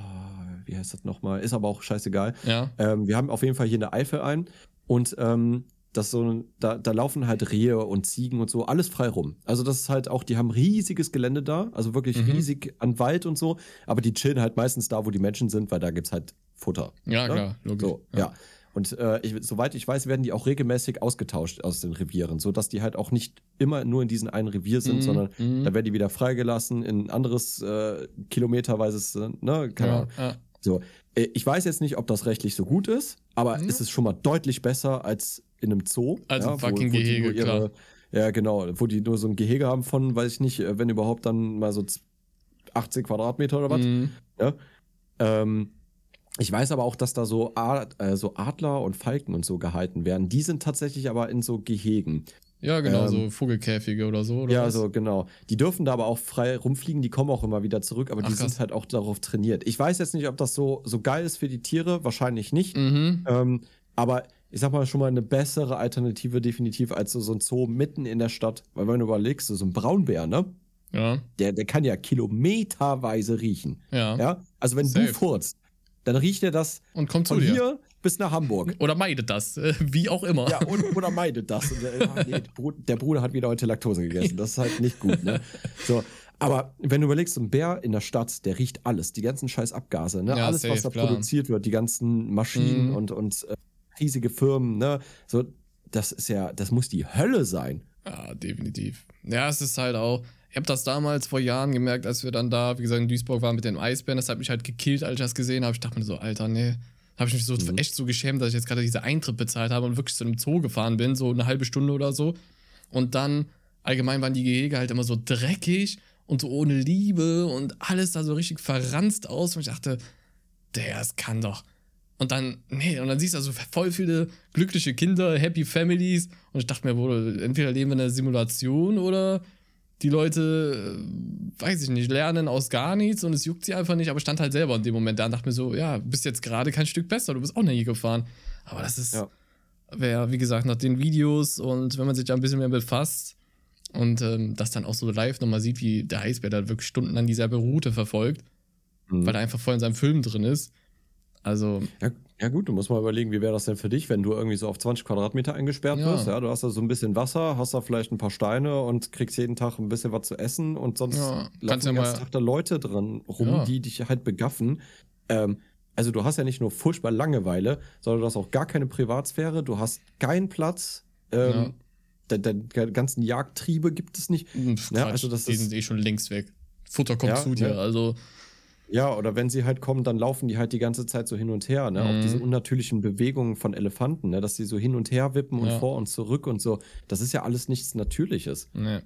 wie heißt das nochmal? Ist aber auch scheißegal. ja. Ähm, wir haben auf jeden Fall hier eine Eifel ein und ähm, das so, da, da laufen halt Rehe und Ziegen und so, alles frei rum. Also das ist halt auch, die haben riesiges Gelände da, also wirklich Mhm. riesig an Wald und so, aber die chillen halt meistens da, wo die Menschen sind, weil da gibt's halt Futter. Ja, ne? klar, logisch. So, ja. Und äh, ich, soweit ich weiß, werden die auch regelmäßig ausgetauscht aus den Revieren, sodass die halt auch nicht immer nur in diesem einen Revier sind, Mhm, sondern mhm. da werden die wieder freigelassen in ein anderes äh, kilometerweises, ne, keine ja, Ahnung. ja. So, äh, ich weiß jetzt nicht, ob das rechtlich so gut ist, aber Mhm. es ist schon mal deutlich besser als in einem Zoo. Als ja, ein fucking die Gehege, nur klar. Ja, genau, wo die nur so ein Gehege haben von, weiß ich nicht, äh, wenn überhaupt dann mal so z- 18 Quadratmeter oder was. Mhm. Ja? Ähm, ich weiß aber auch, dass da so, A äh, so Adler und Falken und so gehalten werden. Die sind tatsächlich aber in so Gehegen. Ja, genau, Ähm, so Vogelkäfige oder so. Oder ja, was? so genau. Die dürfen da aber auch frei rumfliegen, die kommen auch immer wieder zurück, aber die Ach, krass. sind halt auch darauf trainiert. Ich weiß jetzt nicht, ob das so, so geil ist für die Tiere, wahrscheinlich nicht. Mhm. Ähm, aber ich sag mal schon mal eine bessere Alternative definitiv als so, so ein Zoo mitten in der Stadt. Weil wenn du überlegst, so, so ein Braunbär, ne? Ja, Der, der kann ja kilometerweise riechen. ja, Ja? Also wenn Safe. du furzt, dann riecht er das Und kommt zu dir. hier bis nach Hamburg. Oder meidet das, äh, wie auch immer. Ja, und, oder meidet das. Ah, nee, der Bru- der Bruder hat wieder heute Laktose gegessen. Das ist halt nicht gut, ne? So. Aber wenn du überlegst, so ein Bär in der Stadt, der riecht alles, die ganzen scheiß Abgase, ne? Ja, alles, was safe, da klar. produziert wird, die ganzen Maschinen Mhm. und, und äh, riesige Firmen, ne? So, das ist ja, das muss die Hölle sein. Ja, definitiv. Ja, es ist halt auch. Ich habe das damals vor Jahren gemerkt, als wir dann da, wie gesagt, in Duisburg waren mit den Eisbären. Das hat mich halt gekillt, als ich das gesehen habe. Ich dachte mir so, Alter, nee. Habe ich mich so Mhm. echt so geschämt, dass ich jetzt gerade diese Eintritt bezahlt habe und wirklich zu einem Zoo gefahren bin, so eine halbe Stunde oder so. Und dann, allgemein waren die Gehege halt immer so dreckig und so ohne Liebe und alles da so richtig verranzt aus. Und ich dachte, der, es kann doch. Und dann, nee, und dann siehst du also voll viele glückliche Kinder, Happy Families. Und ich dachte mir, wohl, entweder leben wir in einer Simulation oder die Leute, äh, weiß ich nicht, lernen aus gar nichts und es juckt sie einfach nicht. Aber stand halt selber in dem Moment da und dachte mir so, ja, bist jetzt gerade kein Stück besser, du bist auch nie gefahren. Aber das ist, Ja. wer, wie gesagt, nach den Videos und wenn man sich da ein bisschen mehr befasst und ähm, das dann auch so live nochmal sieht, wie der Eisbär da wirklich stundenlang dieselbe Route verfolgt, Mhm. weil er einfach voll in seinem Film drin ist. Also, Ja, ja gut, du musst mal überlegen, wie wäre das denn für dich, wenn du irgendwie so auf 20 Quadratmeter eingesperrt Ja. wirst. Ja, du hast da so ein bisschen Wasser, hast da vielleicht ein paar Steine und kriegst jeden Tag ein bisschen was zu essen und sonst Ja, laufen den ja ganzen Tag da Leute dran rum, Ja. die dich halt begaffen. Ähm, also du hast ja nicht nur furchtbar Langeweile, sondern du hast auch gar keine Privatsphäre, du hast keinen Platz. Ähm, de- de- de ganzen Jagdtriebe gibt es nicht. pf, Ja, Quatsch, also das die ist- sind eh schon längst weg. Futter kommt Ja, zu dir, ne? also Ja, oder wenn sie halt kommen, dann laufen die halt die ganze Zeit so hin und her. Ne? Auch diese Mhm. unnatürlichen Bewegungen von Elefanten, ne? dass sie so hin und her wippen und Ja. vor und zurück und so. Das ist ja alles nichts Natürliches. Nee.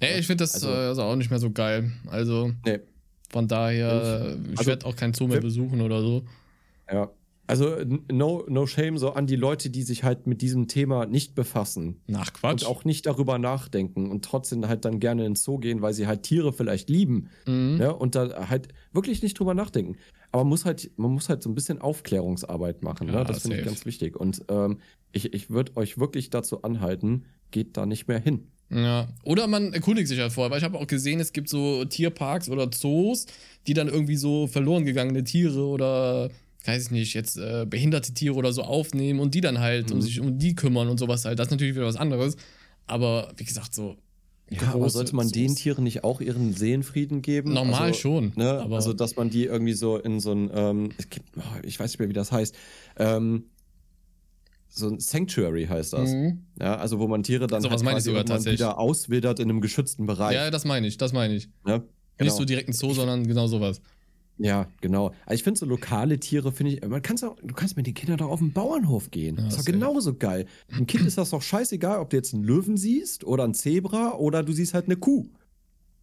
Nee, ich finde das Also- äh, also auch nicht mehr so geil. Also Nee. von daher, ich Also- werde auch kein Zoo mehr besuchen oder so. Ja. Also no, no shame so an die Leute, die sich halt mit diesem Thema nicht befassen. Nach Quatsch. Und auch nicht darüber nachdenken und trotzdem halt dann gerne ins Zoo gehen, weil sie halt Tiere vielleicht lieben. Mhm. Ne? Und da halt wirklich nicht drüber nachdenken. Aber man muss halt, man muss halt so ein bisschen Aufklärungsarbeit machen. Ja, ne? Das finde ich ganz wichtig. Und ähm, ich, ich würde euch wirklich dazu anhalten, geht da nicht mehr hin. Ja, oder man erkundigt sich halt vorher, weil ich habe auch gesehen, es gibt so Tierparks oder Zoos, die dann irgendwie so verloren gegangene Tiere oder, weiß ich nicht, jetzt äh, behinderte Tiere oder so aufnehmen und die dann halt um Mhm. sich um die kümmern und sowas halt. Das ist natürlich wieder was anderes. Aber wie gesagt, so. Ja, aber sollte man den Zoos- Tieren nicht auch ihren Seelenfrieden geben? Normal also, schon. Ne? aber Also, dass man die irgendwie so in so ein, ähm, es gibt, oh, ich weiß nicht mehr, wie das heißt, ähm, so ein Sanctuary heißt das. Mhm. Ja, also wo man Tiere dann Sowas meine ich sogar irgendwann tatsächlich. wieder auswildert in einem geschützten Bereich. Ja, das meine ich, das meine ich. ne? Nicht so direkt ein Zoo, sondern genau sowas. Ja, genau. Also ich finde so lokale Tiere, finde ich, man kann's auch, du kannst mit den Kindern doch auf den Bauernhof gehen. Ja, das ist doch genauso geil. Ein Kind ist das doch scheißegal, ob du jetzt einen Löwen siehst oder ein Zebra oder du siehst halt eine Kuh.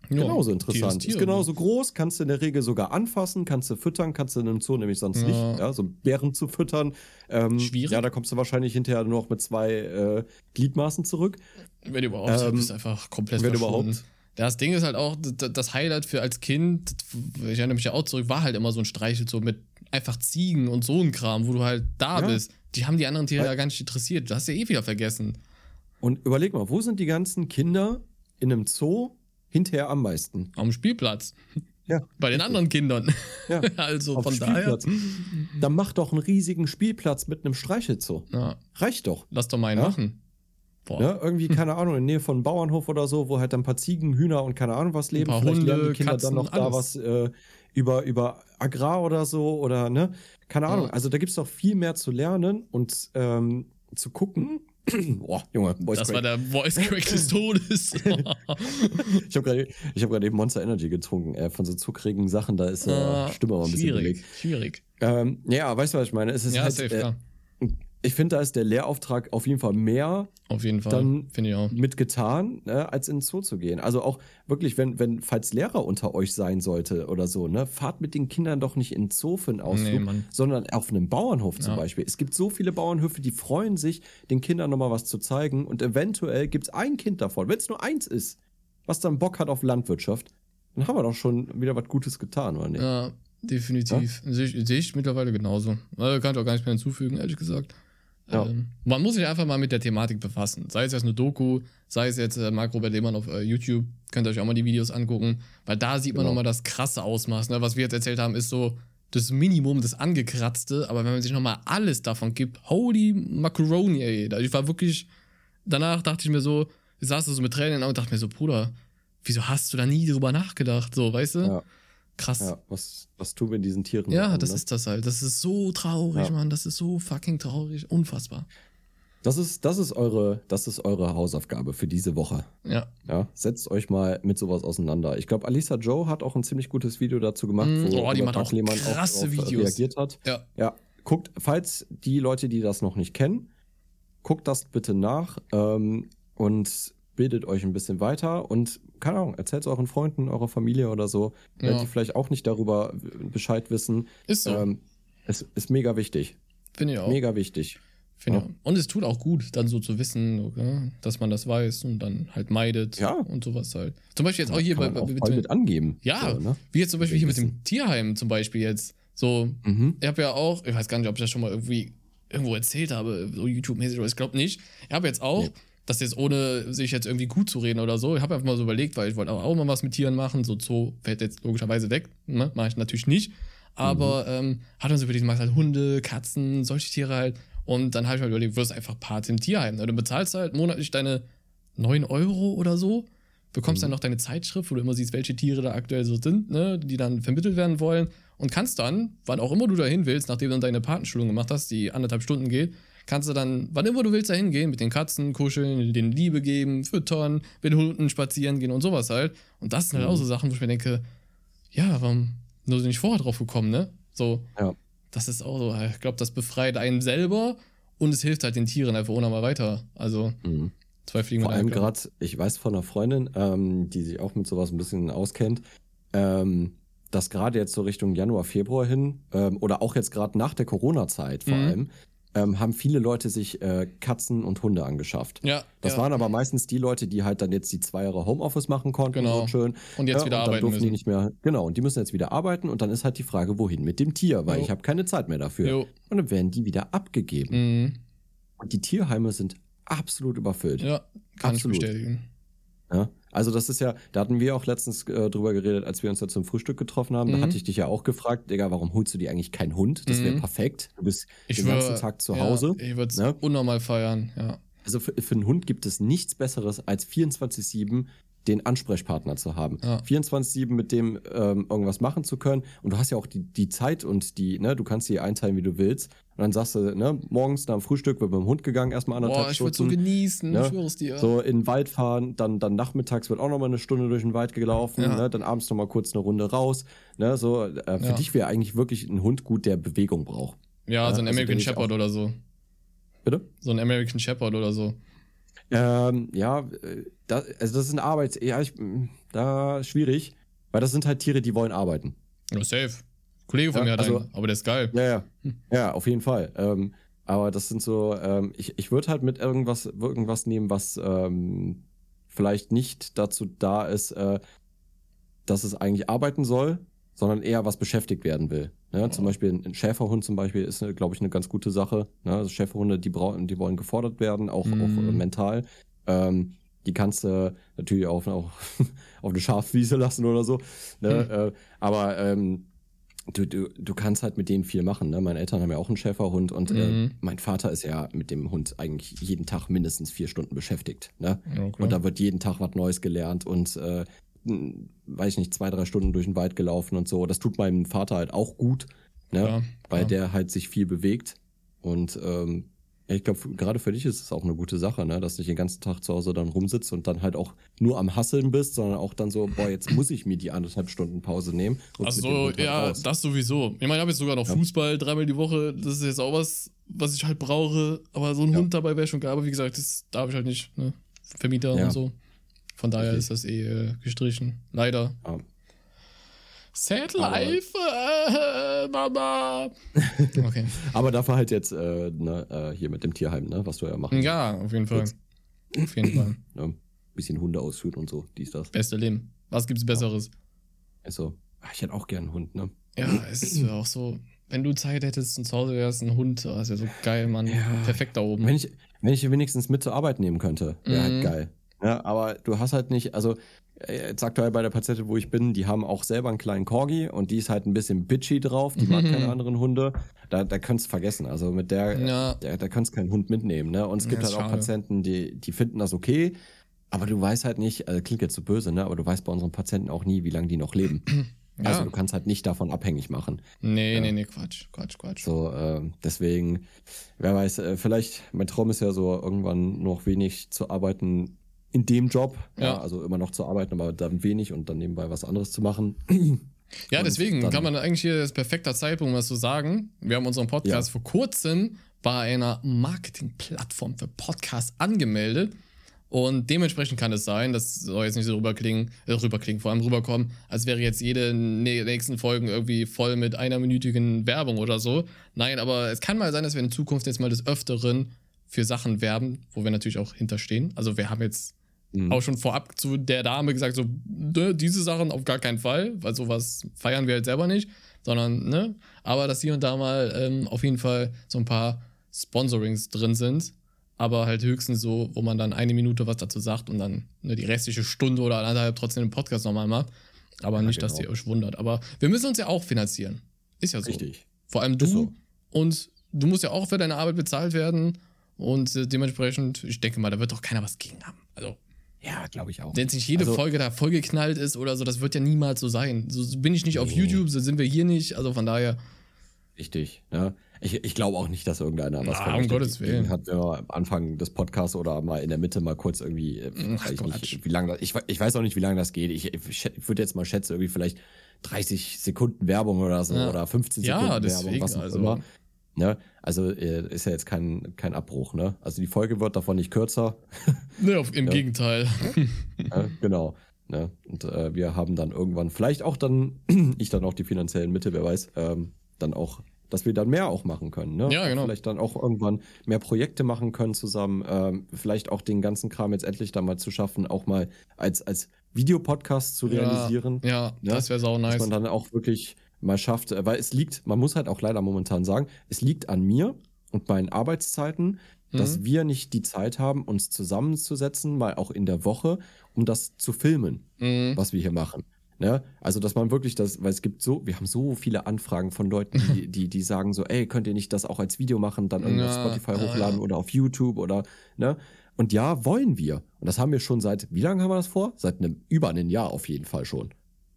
Ja, genauso Tier interessant. Tier. Ist genauso groß, kannst du in der Regel sogar anfassen, kannst du füttern, kannst du in einem Zoo nämlich sonst Ja. nicht. Ja, so Bären zu füttern. Ähm, Schwierig. Ja, da kommst du wahrscheinlich hinterher nur noch mit zwei äh, Gliedmaßen zurück. Wenn überhaupt, Ähm, du bist einfach komplett wenn verschwunden. überhaupt. Das Ding ist halt auch, das Highlight für als Kind, ich erinnere mich ja auch zurück, war halt immer so ein Streichel so mit einfach Ziegen und so ein Kram, wo du halt da Ja. bist. Die haben die anderen Tiere ja gar nicht interessiert. Du hast ja eh wieder vergessen. Und überleg mal, wo sind die ganzen Kinder in einem Zoo hinterher am meisten? Am Spielplatz. Ja. Bei den anderen Kindern. Ja. also von dem daher. Spielplatz. Dann mach doch einen riesigen Spielplatz mit einem Streichelzoo. Ja, Reicht doch. lass doch mal einen Ja. machen. Ja, irgendwie, keine Ahnung, in der Nähe von einem Bauernhof oder so, wo halt dann ein paar Ziegen, Hühner und keine Ahnung was leben. Vielleicht lernen Hunde, die Kinder Katzen, dann noch da alles. was äh, über, über Agrar oder so oder ne? Keine Ahnung. Ja. Also da gibt es doch viel mehr zu lernen und ähm, zu gucken. Boah, Junge, Voice das Crack. war der Voice Crack des Todes. Ich habe gerade hab eben Monster Energy getrunken. Äh, von so zuckrigen Sachen, da ist äh, Ah, Stimme aber ein bisschen schwierig, schwierig. Ähm, ja, weißt du, was ich meine? Es ist Ja, halt, safe, äh, klar. Ich finde, da ist der Lehrauftrag auf jeden Fall mehr Auf jeden Fall. dann- ich auch. mitgetan, ne, als in den Zoo zu gehen. Also auch wirklich, wenn, wenn, falls Lehrer unter euch sein sollte oder so, ne, fahrt mit den Kindern doch nicht in den Zoo für einen Ausflug, Nee, sondern auf einem Bauernhof zum Ja. Beispiel. Es gibt so viele Bauernhöfe, die freuen sich, den Kindern nochmal was zu zeigen und eventuell gibt es ein Kind davon, wenn es nur eins ist, was dann Bock hat auf Landwirtschaft, dann haben wir doch schon wieder was Gutes getan, oder nicht? Ja, definitiv. Sehe ich, sehe ich mittlerweile genauso. Also kann ich auch gar nicht mehr hinzufügen, ehrlich gesagt. Ja. Ähm, man muss sich einfach mal mit der Thematik befassen. Sei es jetzt eine Doku, sei es jetzt äh, Marc Robert Lehmann auf äh, YouTube. Könnt ihr euch auch mal die Videos angucken. Weil da sieht man Genau. nochmal das krasse Ausmaß. Ne? Was wir jetzt erzählt haben, ist so das Minimum, das Angekratzte. Aber wenn man sich nochmal alles davon gibt, holy Macaroni, ey. Ich war wirklich, danach dachte ich mir so, ich saß so mit Tränen in den Augen und dachte mir so, Bruder, wieso hast du da nie drüber nachgedacht? So, weißt du? Ja. Krass. Ja, was, was tun wir diesen Tieren? Ja, an, das ne? ist das halt. Das ist so traurig, Ja. Mann. Das ist so fucking traurig. Unfassbar. Das ist, das ist eure, das ist eure Hausaufgabe für diese Woche. Ja. Ja, setzt euch mal mit sowas auseinander. Ich glaube, Alisa Joe hat auch ein ziemlich gutes Video dazu gemacht, Mm, wo oh, die macht auch krasse äh, Videos. reagiert hat. Ja. Ja, guckt, falls die Leute, die das noch nicht kennen, guckt das bitte nach ähm, und bildet euch ein bisschen weiter und keine Ahnung, erzählt es euren Freunden, eurer Familie oder so, äh, Ja. die vielleicht auch nicht darüber Bescheid wissen. Ist so. Ähm, es ist mega wichtig. Finde ich auch. Mega wichtig. Finde ich Ja. auch. Und es tut auch gut, dann so zu wissen, okay, dass man das weiß und dann halt meidet Ja. und sowas halt. Zum Beispiel jetzt auch hier Kann bei, man auch voll mit angeben. Ja, So, ne? wie jetzt zum Beispiel hier mit dem Tierheim zum Beispiel jetzt. So, Mhm. ich habe ja auch, ich weiß gar nicht, ob ich das schon mal irgendwie irgendwo erzählt habe, so YouTube-mäßig, aber ich glaube nicht. Ich habe jetzt auch, Nee. Das jetzt ohne sich jetzt irgendwie gut zu reden oder so, ich habe einfach mal so überlegt, weil ich wollte auch, mal was mit Tieren machen. So Zoo fällt jetzt logischerweise weg, ne? mache ich natürlich nicht. Aber ähm, hat uns überlegt, du machst halt Hunde, Katzen, solche Tiere halt. Und dann habe ich mir überlegt, du wirst einfach Part im Tierheim. Ne? Du bezahlst halt monatlich deine 9 Euro oder so, bekommst dann noch deine Zeitschrift, wo du immer siehst, welche Tiere da aktuell so sind, ne? die dann vermittelt werden wollen. Und kannst dann, wann auch immer du dahin willst, nachdem du dann deine Patenschulung gemacht hast, die anderthalb Stunden geht, kannst du dann, wann immer du willst, dahin gehen, mit den Katzen kuscheln, denen Liebe geben, füttern, mit den Hunden spazieren gehen und sowas halt. Und das sind halt auch so Sachen, wo ich mir denke, ja, warum nur nicht vorher drauf gekommen, ne? So, Ja. das ist auch so, ich glaube, das befreit einen selber und es hilft halt den Tieren einfach unnormal weiter. Also, Mhm. zwei Fliegen Vor mit einem allem gerade, ich weiß von einer Freundin, ähm, die sich auch mit sowas ein bisschen auskennt, ähm, dass gerade jetzt so Richtung Januar, Februar hin ähm, oder auch jetzt gerade nach der Corona-Zeit vor Mhm. allem, ähm, haben viele Leute sich äh, Katzen und Hunde angeschafft. Ja, Das ja. waren aber meistens die Leute, die halt dann jetzt die zwei Jahre Homeoffice machen konnten. Genau. So schön. Und jetzt wieder und dann arbeiten durften die müssen. nicht mehr. Genau, und die müssen jetzt wieder arbeiten und dann ist halt die Frage, wohin mit dem Tier, weil Jo. ich habe keine Zeit mehr dafür. Jo. Und dann werden die wieder abgegeben. Mhm. Und die Tierheime sind absolut überfüllt. Ja, kann Absolut. ich bestätigen. Ja, also das ist ja, da hatten wir auch letztens äh, drüber geredet, als wir uns da zum Frühstück getroffen haben. Da Mhm. hatte ich dich ja auch gefragt, Digga, warum holst du dir eigentlich keinen Hund? Das wäre Mhm. perfekt. Du bist Ich den ganzen Tag zu ja, Hause. Ich würde es ne? unnormal feiern, ja. Also für, für einen Hund gibt es nichts Besseres als 24-7 den Ansprechpartner zu haben. Ja. 24-7 mit dem ähm, irgendwas machen zu können. Und du hast ja auch die, die Zeit und die, ne, du kannst sie einteilen, wie du willst. Und dann sagst du, ne, morgens nach dem Frühstück wird mit dem Hund gegangen, erstmal anderthalb Boah, ich würde so Stunden. genießen, Ja. ich schwöre es dir. So in den Wald fahren, dann, dann nachmittags wird auch nochmal eine Stunde durch den Wald gelaufen, Ja. ne, dann abends nochmal kurz eine Runde raus. Ne, so, äh, für Ja. dich wäre eigentlich wirklich ein Hund gut, der Bewegung braucht. ja, so ein also American ich Shepherd oder so. Bitte? So ein American Shepherd oder so. Ähm, ja, äh, da, also das ist eine Arbeit, ja, ich, mh, da schwierig, weil das sind halt Tiere, die wollen arbeiten. Ja, safe. Kollege von Ja, mir hat also- einen, aber der ist geil. Ja, ja, ja, auf jeden Fall. Ähm, aber das sind so, ähm, ich, ich würde halt mit irgendwas, irgendwas nehmen, was ähm, vielleicht nicht dazu da ist, äh, dass es eigentlich arbeiten soll, sondern eher was beschäftigt werden will. Ne? Zum Ja. Beispiel ein Schäferhund zum Beispiel ist, glaube ich, eine ganz gute Sache. Ne? Also Schäferhunde, die brauchen, die wollen gefordert werden, auch, auch Mhm. äh, mental. Ähm, die kannst du natürlich auch, auch auf eine Schafwiese lassen oder so. Ne? Hm. Äh, aber ähm, du, du, du kannst halt mit denen viel machen. Ne? Meine Eltern haben ja auch einen Schäferhund und äh, Mhm. mein Vater ist ja mit dem Hund eigentlich jeden Tag mindestens vier Stunden beschäftigt. Ne? Ja. Und da wird jeden Tag was Neues gelernt und äh, weiß ich nicht, zwei, drei Stunden durch den Wald gelaufen und so. Das tut meinem Vater halt auch gut, ne? Klar, weil klar. der halt sich viel bewegt. Und ähm, ja, ich glaube, gerade für dich ist es auch eine gute Sache, ne? dass du nicht den ganzen Tag zu Hause dann rumsitzt und dann halt auch nur am Hasseln bist, sondern auch dann so, boah, jetzt muss ich mir die anderthalb Stunden Pause nehmen. und Ach mit dem so, Hund halt ja, raus. das sowieso. Ich meine, ich habe jetzt sogar noch Ja. Fußball dreimal die Woche. Das ist jetzt auch was, was ich halt brauche. Aber so ein Ja. Hund dabei wäre schon geil. Aber wie gesagt, das darf ich halt nicht. Ne? Vermieter Ja. und so. Von daher Richtig. ist das eh äh, gestrichen. Leider. Ja. Sad life, äh, Mama. Okay. Aber dafür halt jetzt äh, ne, äh, hier mit dem Tierheim, ne? was du ja machen Ja, auf jeden Fall. Auf jeden Fall. Ne? Bisschen Hunde ausführen und so, dies, das. Beste Leben. Was gibt's Besseres? Also, ach, ich hätte auch gern einen Hund, ne? Ja, es ist auch so. Wenn du Zeit hättest und zu Hause wärst, ein Hund, das wäre so geil, Mann. Ja. Perfekt da oben. Wenn ich, wenn ich wenigstens mit zur Arbeit nehmen könnte, wäre Mhm. halt geil. Ja, aber du hast halt nicht, also äh, jetzt aktuell bei der Patientin, wo ich bin, die haben auch selber einen kleinen Corgi und die ist halt ein bisschen bitchy drauf, die mag Mhm. keine anderen Hunde. Da, da könntest du vergessen. Also mit der, Ja. da, da kannst du keinen Hund mitnehmen. Ne? Und es Ja, gibt ist halt auch schade. Patienten, die, die finden das okay, aber du weißt halt nicht, also klingt jetzt so böse, ne? aber du weißt bei unseren Patienten auch nie, wie lange die noch leben. Also Ja. du kannst halt nicht davon abhängig machen. Nee, Ja. nee, nee, Quatsch, Quatsch, Quatsch. So, ähm, deswegen, wer weiß, äh, vielleicht, mein Traum ist ja so, irgendwann noch wenig zu arbeiten in dem Job. Ja. Ja. also immer noch zu arbeiten, aber dann wenig und dann nebenbei was anderes zu machen. Ja, Und deswegen kann man eigentlich hier das perfekter Zeitpunkt, um was zu sagen. Wir haben unseren Podcast Ja. vor kurzem bei einer Marketingplattform für Podcasts angemeldet. Und dementsprechend kann es sein, das soll jetzt nicht so rüberklingen, äh, rüberklingen, vor allem rüberkommen, als wäre jetzt jede nä- nächsten Folgen irgendwie voll mit einer minütigen Werbung oder so. Nein, aber es kann mal sein, dass wir in Zukunft jetzt mal des Öfteren für Sachen werben, wo wir natürlich auch hinterstehen. Also wir haben jetzt Mhm. auch schon vorab zu der Dame gesagt, so, ne, diese Sachen auf gar keinen Fall, weil sowas feiern wir halt selber nicht, sondern, ne, aber dass hier und da mal ähm, auf jeden Fall so ein paar Sponsorings drin sind, aber halt höchstens so, wo man dann eine Minute was dazu sagt und dann ne, die restliche Stunde oder anderthalb trotzdem den Podcast nochmal macht. Aber Ja, nicht, dass genau. ihr euch wundert. Aber wir müssen uns ja auch finanzieren. Ist ja so. Richtig. Vor allem du. So. Und du musst ja auch für deine Arbeit bezahlt werden. Und äh, dementsprechend, ich denke mal, da wird doch keiner was gegen haben. Also, Ja, glaube ich auch. wenn jetzt nicht jede Also- Folge da vollgeknallt ist oder so, das wird ja niemals so sein. So bin ich nicht auf Nee. YouTube, so sind wir hier nicht. Also von daher, Richtig. Ne? Ich, ich glaube auch nicht, dass irgendeiner was Na, von um Gottes Willen. hat, wenn wir am Anfang des Podcasts oder mal in der Mitte mal kurz irgendwie, äh, Ach, ich nicht, wie lange, ich, we- ich weiß auch nicht, wie lange das geht. Ich, ich, ich würde jetzt mal schätzen, irgendwie vielleicht 30 Sekunden Werbung oder so Ja. oder 15 Ja, Sekunden deswegen, Werbung, was auch also- immer. Ne? Also äh, ist ja jetzt kein, kein Abbruch, ne? Also die Folge wird davon nicht kürzer. Ne, auf, im Ja. Gegenteil. ne? Genau. Ne? Und äh, wir haben dann irgendwann, vielleicht auch dann, ich dann auch die finanziellen Mittel, wer weiß, ähm, dann auch, dass wir dann mehr auch machen können. Ne? Ja, genau. Vielleicht dann auch irgendwann mehr Projekte machen können zusammen. Ähm, vielleicht auch den ganzen Kram jetzt endlich dann mal zu schaffen, auch mal als, als Videopodcast zu realisieren. Ja, ja Ja, das wäre sau Dass nice. man dann auch wirklich mal schafft, weil es liegt, man muss halt auch leider momentan sagen, es liegt an mir und meinen Arbeitszeiten, dass Mhm. wir nicht die Zeit haben, uns zusammenzusetzen, mal auch in der Woche, um das zu filmen, Mhm. was wir hier machen. Ne? Also, dass man wirklich das, weil es gibt so, wir haben so viele Anfragen von Leuten, die, die, die sagen so, ey, könnt ihr nicht das auch als Video machen, dann irgendwie auf Ja, Spotify ja, hochladen ja. oder auf YouTube oder, ne? Und ja, wollen wir. Und das haben wir schon seit, wie lange haben wir das vor? Seit einem, über einem Jahr auf jeden Fall schon.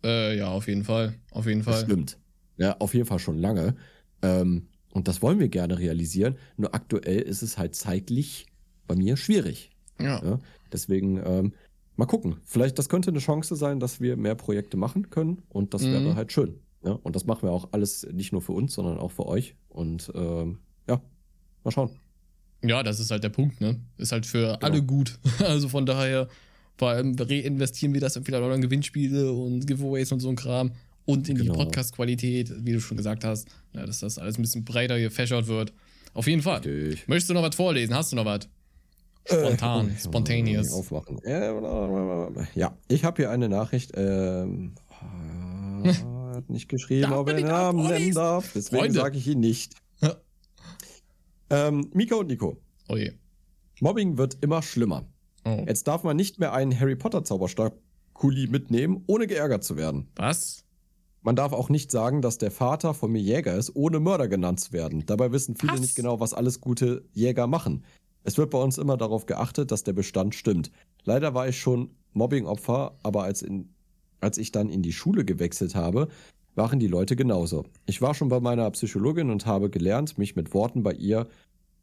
Äh, ja, auf jeden Fall. Auf jeden Das Fall. stimmt. Ja, auf jeden Fall schon lange. Ähm, und das wollen wir gerne realisieren. Nur aktuell ist es halt zeitlich bei mir schwierig. Ja. Ja? Deswegen ähm, mal gucken. Vielleicht, das könnte eine Chance sein, dass wir mehr Projekte machen können. Und das Mhm. wäre halt schön. Ja? Und das machen wir auch alles nicht nur für uns, sondern auch für euch. Und ähm, ja, mal schauen. Ja, das ist halt der Punkt, ne? Ist halt für alle gut. Also von daher, vor allem reinvestieren wir das in vielleicht auch in Gewinnspiele und Giveaways und so ein Kram und in Genau. die Podcast-Qualität, wie du schon gesagt hast, ja, dass das alles ein bisschen breiter gefächert wird. Auf jeden Fall. Richtig. Möchtest du noch was vorlesen? Hast du noch was? Spontan, Äh, spontaneous. Aufmachen. Äh, Ja, ich habe hier eine Nachricht. Ähm, äh, hat nicht geschrieben, ob er den Namen nennen darf. Deswegen sage ich ihn nicht. Ähm, Mika und Nico. Oh je. Mobbing wird immer schlimmer. Oh. Jetzt darf man nicht mehr einen Harry Potter Zauberstab-Kuli mitnehmen, ohne geärgert zu werden. Was? Man darf auch nicht sagen, dass der Vater von mir Jäger ist, ohne Mörder genannt zu werden. Dabei wissen viele Was? nicht genau, was alles gute Jäger machen. Es wird bei uns immer darauf geachtet, dass der Bestand stimmt. Leider war ich schon Mobbing-Opfer, aber als, in, als ich dann in die Schule gewechselt habe, waren die Leute genauso. Ich war schon bei meiner Psychologin und habe gelernt, mich mit Worten bei ihr,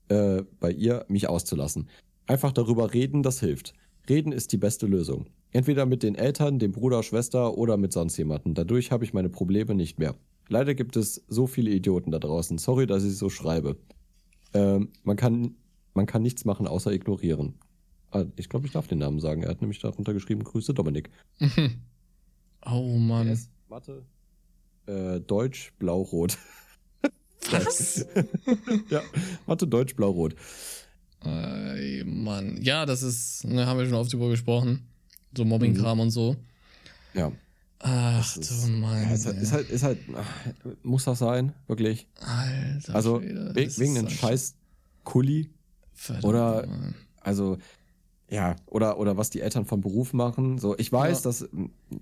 äh, bei ihr mich auszulassen. Einfach darüber reden, das hilft. Reden ist die beste Lösung. Entweder mit den Eltern, dem Bruder, Schwester oder mit sonst jemandem. Dadurch habe ich meine Probleme nicht mehr. Leider gibt es so viele Idioten da draußen. Sorry, dass ich so schreibe. Ähm, man, kann, man kann nichts machen, außer ignorieren. Ah, ich glaube, ich darf den Namen sagen. Er hat nämlich darunter geschrieben, Grüße Dominik. Oh Mann. PS, Mathe, äh, Deutsch, Blau-Rot. Was? ja, Mathe, Deutsch, Blau-Rot. Ey, Mann. Ja, das ist, ne, haben wir schon oft drüber gesprochen. So Mobbing-Kram und so. Ja. Ach Das du ist- Mann. Ja, ist, halt, ist halt, ist halt, ach, muss das sein, wirklich? Alter. Also, Schwede, we wegen ist einem so scheiß Kuli Verdammt, oder- Mann. Also, ja, oder, oder was die Eltern vom Beruf machen. So, ich weiß, Ja. dass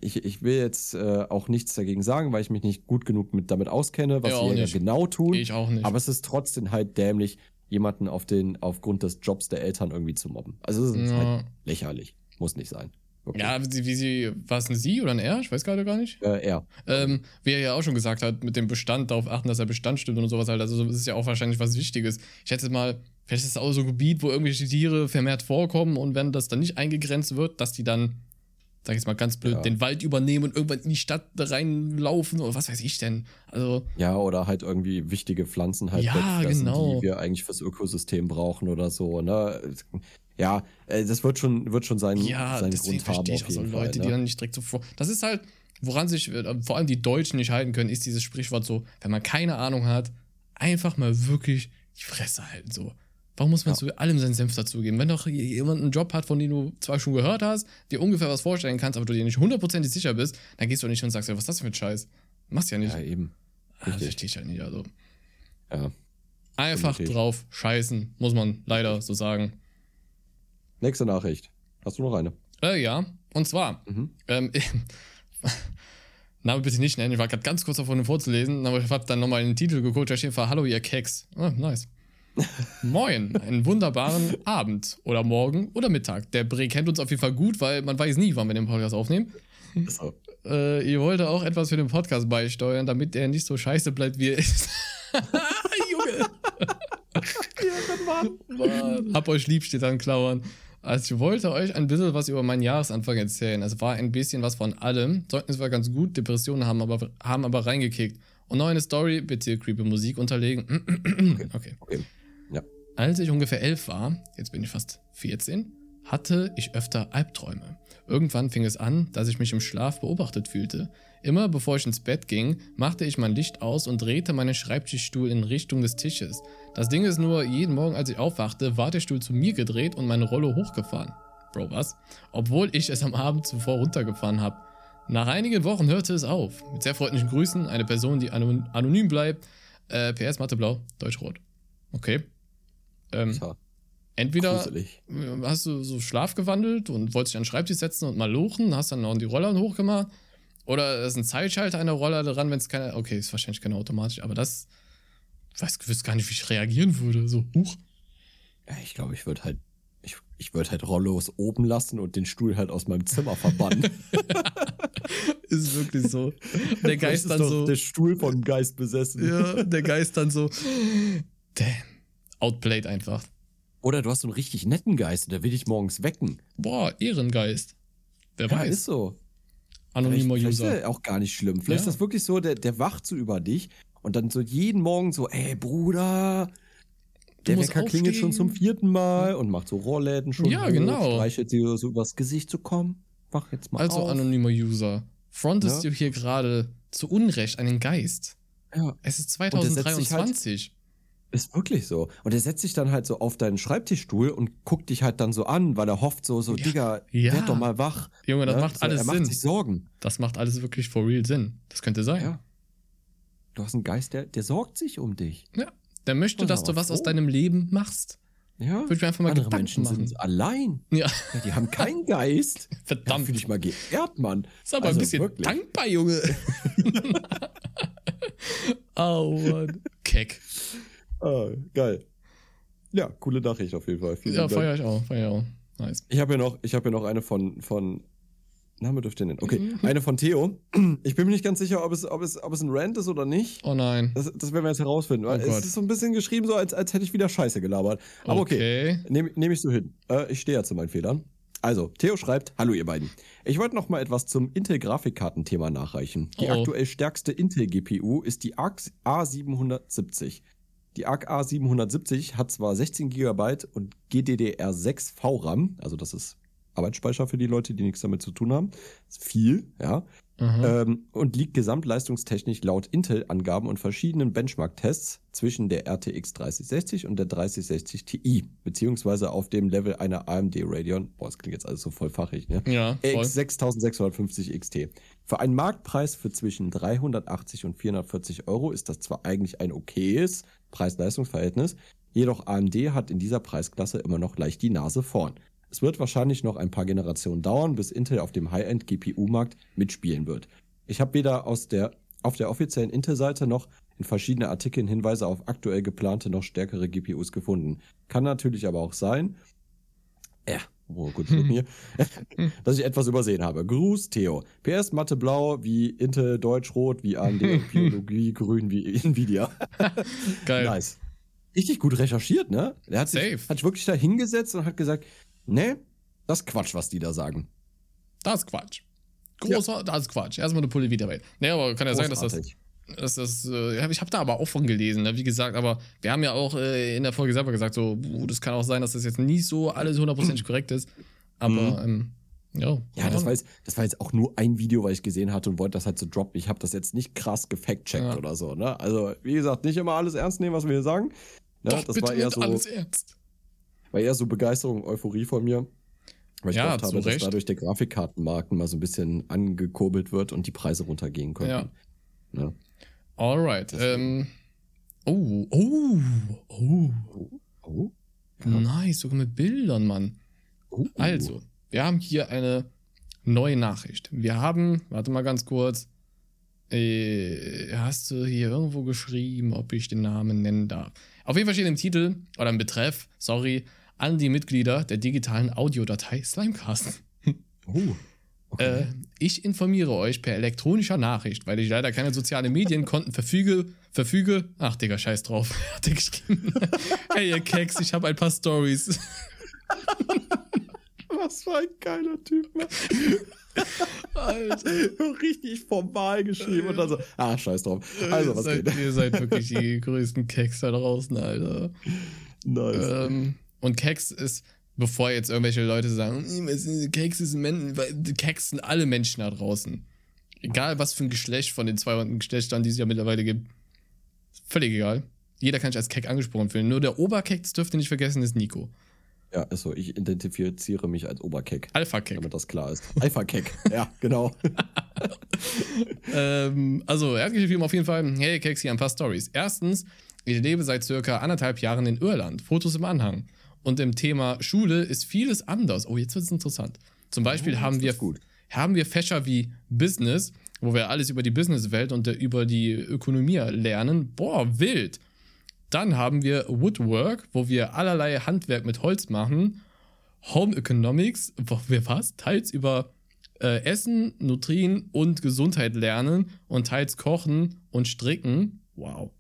ich, ich will jetzt äh, auch nichts dagegen sagen, weil ich mich nicht gut genug mit, damit auskenne, was Ja, sie genau tun. Ich auch nicht. Aber es ist trotzdem halt dämlich, jemanden auf den, aufgrund des Jobs der Eltern irgendwie zu mobben. Also es ist Ja. halt lächerlich. Muss nicht sein. Wirklich. ja, wie sie, war es ein Sie oder ein Er? Ich weiß gerade gar nicht. Äh, er. Ähm, wie er ja auch schon gesagt hat, mit dem Bestand darauf achten, dass der Bestand stimmt und sowas halt. Also, das ist ja auch wahrscheinlich was Wichtiges. Ich schätze mal, vielleicht ist es auch so ein Gebiet, wo irgendwelche Tiere vermehrt vorkommen und wenn das dann nicht eingegrenzt wird, dass die dann, sag ich jetzt mal ganz blöd, Ja. den Wald übernehmen und irgendwann in die Stadt reinlaufen oder was weiß ich denn. Also, Ja, oder halt irgendwie wichtige Pflanzen halt Ja, genau. die wir eigentlich fürs Ökosystem brauchen oder so, ne? Ja, äh, das wird schon, wird schon seinen, ja, seinen Grund haben verstehe ich auf auch so jeden Leute, Fall. die Ne? dann nicht direkt so vor. Das ist halt, woran sich äh, vor allem die Deutschen nicht halten können, ist dieses Sprichwort so, wenn man keine Ahnung hat, einfach mal wirklich die Fresse halten so. Warum muss man Ja. zu allem seinen Senf dazugeben? Wenn doch jemand einen Job hat, von dem du zwar schon gehört hast, dir ungefähr was vorstellen kannst, aber du dir nicht hundertprozentig sicher bist, dann gehst du nicht und sagst, ja, was ist das für ein Scheiß? Machst ja nicht. Ja, eben. ah, richtig. verstehe ich halt nicht. Also. Ja. Einfach drauf scheißen, muss man leider so sagen. Nächste Nachricht. Hast du noch eine? Äh, ja, und zwar, Mhm. ähm, Name bitte nicht nennen, ich war gerade ganz kurz davon, vorzulesen, aber ich habe dann nochmal den Titel geguckt, da steht Hallo, ihr Keks. Ah, nice. Moin, einen wunderbaren Abend oder Morgen oder Mittag. Der Bre kennt uns auf jeden Fall gut, weil man weiß nie, wann wir den Podcast aufnehmen. So. Äh, ihr wollt auch etwas für den Podcast beisteuern, damit er nicht so scheiße bleibt, wie er ist. Junge. Mann. Hab euch lieb, steht an Klauern. Also ich wollte euch ein bisschen was über meinen Jahresanfang erzählen. Es war ein bisschen was von allem. Zeugnis war ganz gut, Depressionen haben aber, haben aber reingekickt. Und noch eine Story, bitte creepy Musik unterlegen. okay. Okay. Als ich ungefähr elf war, jetzt bin ich fast 14, hatte ich öfter Albträume. Irgendwann fing es an, dass ich mich im Schlaf beobachtet fühlte. Immer bevor ich ins Bett ging, machte ich mein Licht aus und drehte meinen Schreibtischstuhl in Richtung des Tisches. Das Ding ist nur, jeden Morgen, als ich aufwachte, war der Stuhl zu mir gedreht und meine Rolle hochgefahren. Bro, was? Obwohl ich es am Abend zuvor runtergefahren habe. Nach einigen Wochen hörte es auf. Mit sehr freundlichen Grüßen, eine Person, die anon anonym bleibt. Äh, PS Mathe Blau, Deutsch Rot. Okay. Ähm, entweder gruselig. hast du so Schlaf gewandelt und wolltest dich an den Schreibtisch setzen und mal lochen, hast dann noch die Roller hochgemacht. Oder es ist ein Zeitschalter an der Roller dran, wenn es keine. Okay, ist wahrscheinlich keine automatisch, aber das. Ich weiß, wüsste gar nicht, wie ich reagieren würde. So, huch. Ja, ich glaube, ich würde halt, ich, ich würde halt Rollos oben lassen und den Stuhl halt aus meinem Zimmer verbannen. Ist wirklich so. Der Geist dann so. Der Stuhl vom Geist besessen. Ja, der Geist dann so. Damn. Outplayed einfach. Oder du hast so einen richtig netten Geist und der will dich morgens wecken. Boah, Ehrengeist. Wer Ja, weiß. ist so. Anonymer vielleicht, vielleicht ist User. er auch gar nicht schlimm. Vielleicht Ja. ist das wirklich so, der, der wacht so über dich und dann so jeden Morgen so, ey Bruder, der Wecker klingelt schon zum vierten Mal und macht so Rohrläden schon. Ja, hoch, genau. Streichelt dir so übers Gesicht zu kommen. Wach jetzt mal Also auf. anonymer User. Frontest Ja. du hier gerade zu Unrecht einen Geist? Ja, Es ist der setzt sich halt- 2023. ist wirklich so. Und er setzt sich dann halt so auf deinen Schreibtischstuhl und guckt dich halt dann so an, weil er hofft so, so, Ja. Digga, Ja. werd doch mal wach. Junge, das Ne? macht so, alles Er macht Sinn. sich Sorgen. Das macht alles wirklich for real Sinn. Das könnte sein. Ja. Du hast einen Geist, der, der sorgt sich um dich. Ja. Der möchte, ist dass du was aus froh. deinem Leben machst. Ja. Würde ich mir einfach mal Andere Gedanken Menschen machen. sind allein. Ja, Ja, die haben keinen Geist. Ja, verdammt. fühl dich mal geehrt, Mann. ist aber Also ein bisschen wirklich. dankbar, Junge. oh, Mann. Keck. Ah, geil. Ja, coole Nachricht auf jeden Fall. Vielen Ja, feier ich auch. Feier ich auch. Nice. Ich habe ja noch, ich habe ja noch eine von, von Name dürfte ihr nennen. Okay, Mhm. eine von Theo. Ich bin mir nicht ganz sicher, ob es, ob es, ob es ein Rant ist oder nicht. Oh nein. Das, das werden wir jetzt herausfinden. Oh Gott. es ist so ein bisschen geschrieben, so als, als hätte ich wieder Scheiße gelabert. Aber okay, Okay. nehme nehm ich so hin. Äh, ich stehe ja zu meinen Fehlern. Also, Theo schreibt, hallo ihr beiden. Ich wollte noch mal etwas zum Intel-Grafikkartenthema nachreichen. Die Oh oh. aktuell stärkste Intel-GPU ist die ARC A770. Die ARC A770 hat zwar 16 GB und GDDR6 VRAM, also das ist Arbeitsspeicher für die Leute, die nichts damit zu tun haben. ist viel, ja. Aha. Ähm, und liegt gesamtleistungstechnisch laut Intel-Angaben und verschiedenen Benchmark-Tests zwischen der RTX 3060 und der 3060 Ti, beziehungsweise auf dem Level einer AMD Radeon, boah, das klingt jetzt alles so voll fachig, ne? ja, voll. RX 6650 XT. Für einen Marktpreis für zwischen 380 und 440 Euro ist das zwar eigentlich ein okayes Preis-Leistungs-Verhältnis, jedoch AMD hat in dieser Preisklasse immer noch leicht die Nase vorn. Es wird wahrscheinlich noch ein paar Generationen dauern, bis Intel auf dem High-End-GPU-Markt mitspielen wird. Ich habe weder aus der, auf der offiziellen Intel-Seite noch in verschiedenen Artikeln Hinweise auf aktuell geplante noch stärkere GPUs gefunden. Kann natürlich aber auch sein, ja, oh, gut, mit mir, dass ich etwas übersehen habe. Gruß, Theo. PS Mathe Blau wie Intel Deutsch Rot wie AMD Biologie Grün wie Nvidia. Geil. Nice. Richtig gut recherchiert, ne? Der hat sich, Safe. hat sich wirklich da hingesetzt und hat gesagt, ne, das ist Quatsch, was die da sagen. Das ist Quatsch. Großer, das ist Quatsch. Erstmal eine Pulle wieder weg. Nee, aber kann ja sein, dass das, dass das äh, ja, ich habe da aber auch von gelesen, ne? wie gesagt, aber wir haben ja auch äh, in der Folge selber gesagt, so, uh, das kann auch sein, dass das jetzt nicht so alles hundertprozentig korrekt ist. Aber, ähm, ja. Ja, das war, jetzt, das war jetzt auch nur ein Video, weil ich gesehen hatte und wollte das halt so droppen. Ich habe das jetzt nicht krass gefact-checkt Ja. oder so, ne? Also, wie gesagt, nicht immer alles ernst nehmen, was wir hier sagen. Ne? Doch, das bitte war eher so. alles ernst. War eher so Begeisterung, Euphorie von mir. Weil ich Ja, zu habe, dass dadurch der Grafikkartenmarkt mal so ein bisschen angekurbelt wird und die Preise runtergehen können. Ja. Ne? Alright. Ähm, oh, oh, oh. Oh. Nice, sogar mit Bildern, Mann. Oh. Also, wir haben hier eine neue Nachricht. Wir haben, warte mal ganz kurz, äh, hast du hier irgendwo geschrieben, ob ich den Namen nennen darf? Auf jeden Fall steht im Titel oder im Betreff, sorry, an die Mitglieder der digitalen Audiodatei Slimecast. Oh. Äh, ich informiere euch per elektronischer Nachricht, weil ich leider keine sozialen Medienkonten verfüge, verfüge. Ach, Digga, scheiß drauf. Hat er geschrieben. hey, ihr Keks, ich habe ein paar Stories. Was für ein geiler Typ, Mann. Alter. Richtig formal geschrieben und dann so, ah, scheiß drauf. Also, was seid, geht? Ihr seid wirklich die größten Keks da draußen, Alter. Nice. Ähm, und Keks ist, bevor jetzt irgendwelche Leute sagen, "Hm, Keks ist ein Keks sind alle Menschen da draußen. Egal was für ein Geschlecht von den 200 Geschlechtern, die es ja mittlerweile gibt. Völlig egal. Jeder kann sich als Kek angesprochen fühlen. Nur der Oberkek, das dürft ihr nicht vergessen, ist Nico. Ja, ist so. Ich identifiziere mich als Oberkeck. Alpha-Kek. Damit das klar ist. Alpha-Keck. ja, genau. Ähm, also, er hat geschrieben auf jeden Fall, hey Keks, hier ein paar Stories. Erstens, ich lebe seit circa anderthalb Jahren in Irland. Fotos im Anhang. Und im Thema Schule ist vieles anders. Oh, jetzt wird es interessant. Zum Beispiel Oh, haben, wir, gut. haben wir Fächer wie Business, wo wir alles über die Businesswelt und der, über die Ökonomie lernen. Boah, wild. Dann haben wir Woodwork, wo wir allerlei Handwerk mit Holz machen. Home Economics, wo wir was? Teils über äh, Essen, Nutrien und Gesundheit lernen und teils kochen und stricken. Wow.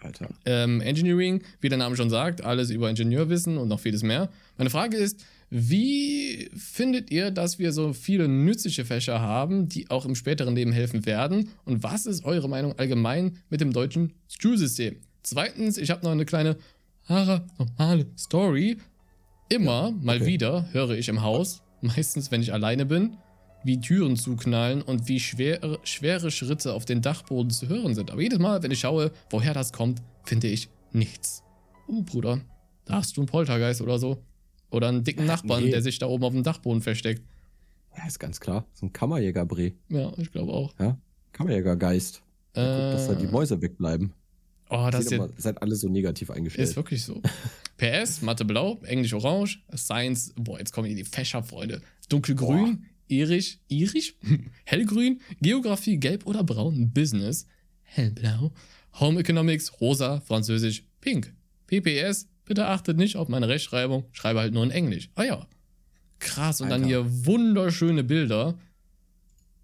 Alter. Ähm, Engineering, wie der Name schon sagt, alles über Ingenieurwissen und noch vieles mehr. Meine Frage ist, wie findet ihr, dass wir so viele nützliche Fächer haben, die auch im späteren Leben helfen werden? Und was ist eure Meinung allgemein mit dem deutschen Schulsystem? Zweitens, ich habe noch eine kleine normale Story. Immer mal okay. wieder höre ich im Haus, meistens wenn ich alleine bin, wie Türen zuknallen und wie schwere, schwere Schritte auf den Dachboden zu hören sind. Aber jedes Mal, wenn ich schaue, woher das kommt, finde ich nichts. Oh, Bruder, da hast du einen Poltergeist oder so. Oder einen dicken Nachbarn, nee. der sich da oben auf dem Dachboden versteckt. Ja, ist ganz klar. So ein Kammerjägerbree. Ja, ich glaube auch. Ja? Kammerjägergeist. Äh, dass da die Mäuse wegbleiben. oh, das ist, seid alle so negativ eingestellt. ist wirklich so. PS, Mathe blau, Englisch orange, Science, boah, jetzt kommen hier die Fächer, Freunde. Dunkelgrün, irisch, irisch, hellgrün, Geografie, gelb oder braun, Business, hellblau, Home Economics, rosa, französisch, pink. PPS, bitte achtet nicht auf meine Rechtschreibung, schreibe halt nur in Englisch. Ah ja. Krass, und dann Alter. hier wunderschöne Bilder.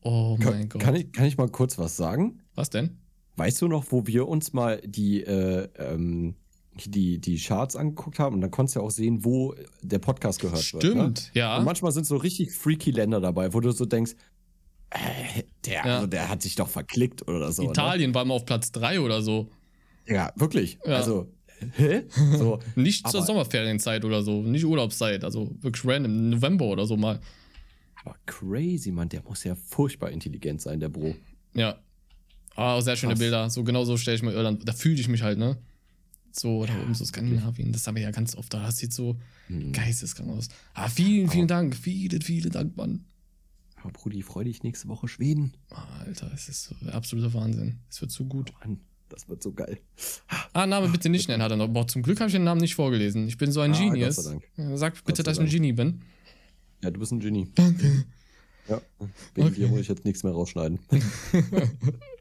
Oh mein kann, Gott. kann, ich, kann ich mal kurz was sagen? Was denn? Weißt du noch, wo wir uns mal die, äh, ähm, die, die Charts angeguckt haben? Und dann konntest du ja auch sehen, wo der Podcast gehört wird. Ne? Stimmt, ja. Und manchmal sind so richtig freaky Länder dabei, wo du so denkst, äh, der, Ja. also der hat sich doch verklickt oder so. Italien war mal auf Platz 3 oder so. Ne? Ja, wirklich. Ja. Also, hä? So, Nicht zur Sommerferienzeit oder so, nicht Urlaubszeit, also wirklich random, November oder so mal. aber crazy, Mann, der muss ja furchtbar intelligent sein, der Bro. Ja. Ah, sehr schöne Krass. Bilder. So genau so stelle ich mir Irland. Da fühle ich mich halt, ne? So, da oben so Skandinavien. Das haben wir ja ganz oft. Da sieht so Hm. geisteskrank aus. Ah, vielen, vielen Dank. Vielen, vielen Dank, Mann. Aber Brudi, freu dich nächste Woche Schweden. Alter, es ist so absoluter Wahnsinn. Es wird so gut. Mann, das wird so geil. Ah, Name bitte nicht nennen, hat er noch. Boah, zum Glück habe ich den Namen nicht vorgelesen. Ich bin so ein Ah, Genius. Gott sei Dank. Ja, Sag bitte, sei dass ich ein Dank. Genie bin. Ja, du bist ein Genie. Danke. Ja, wegen Okay. dir muss ich jetzt nichts mehr rausschneiden.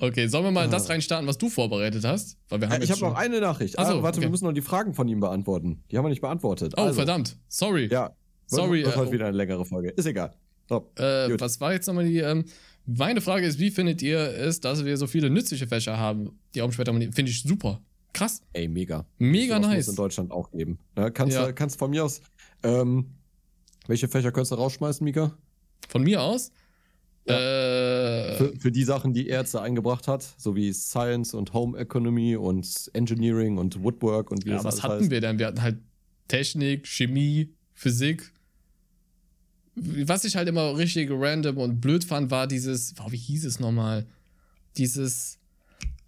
Okay, sollen wir mal das reinstarten, was du vorbereitet hast? Weil wir haben Äh, ich jetzt habe noch eine Nachricht. Ach so, ah, warte, okay. wir müssen noch die Fragen von ihm beantworten. Die haben wir nicht beantwortet. Oh, Also, verdammt. Sorry. Ja. Sorry, Das äh, wird heute wieder eine längere Folge. Ist egal. So, Äh, was war jetzt nochmal die. Ähm, meine Frage ist, wie findet ihr es, dass wir so viele nützliche Fächer haben, die auch später mal. Finde ich super. Krass. Ey, mega. Mega nice. Muss in Deutschland auch geben. Ja, kannst, Ja. du kannst von mir aus. Ähm, welche Fächer könntest du rausschmeißen, Mika? Von mir aus. Äh, Für, für die Sachen, die da eingebracht hat, so wie Science und Home Economy und Engineering und Woodwork und wie ja, das was hatten heißt. wir denn? Wir hatten halt Technik, Chemie, Physik. Was ich halt immer richtig random und blöd fand, war dieses. Oh, wie hieß es nochmal? Dieses.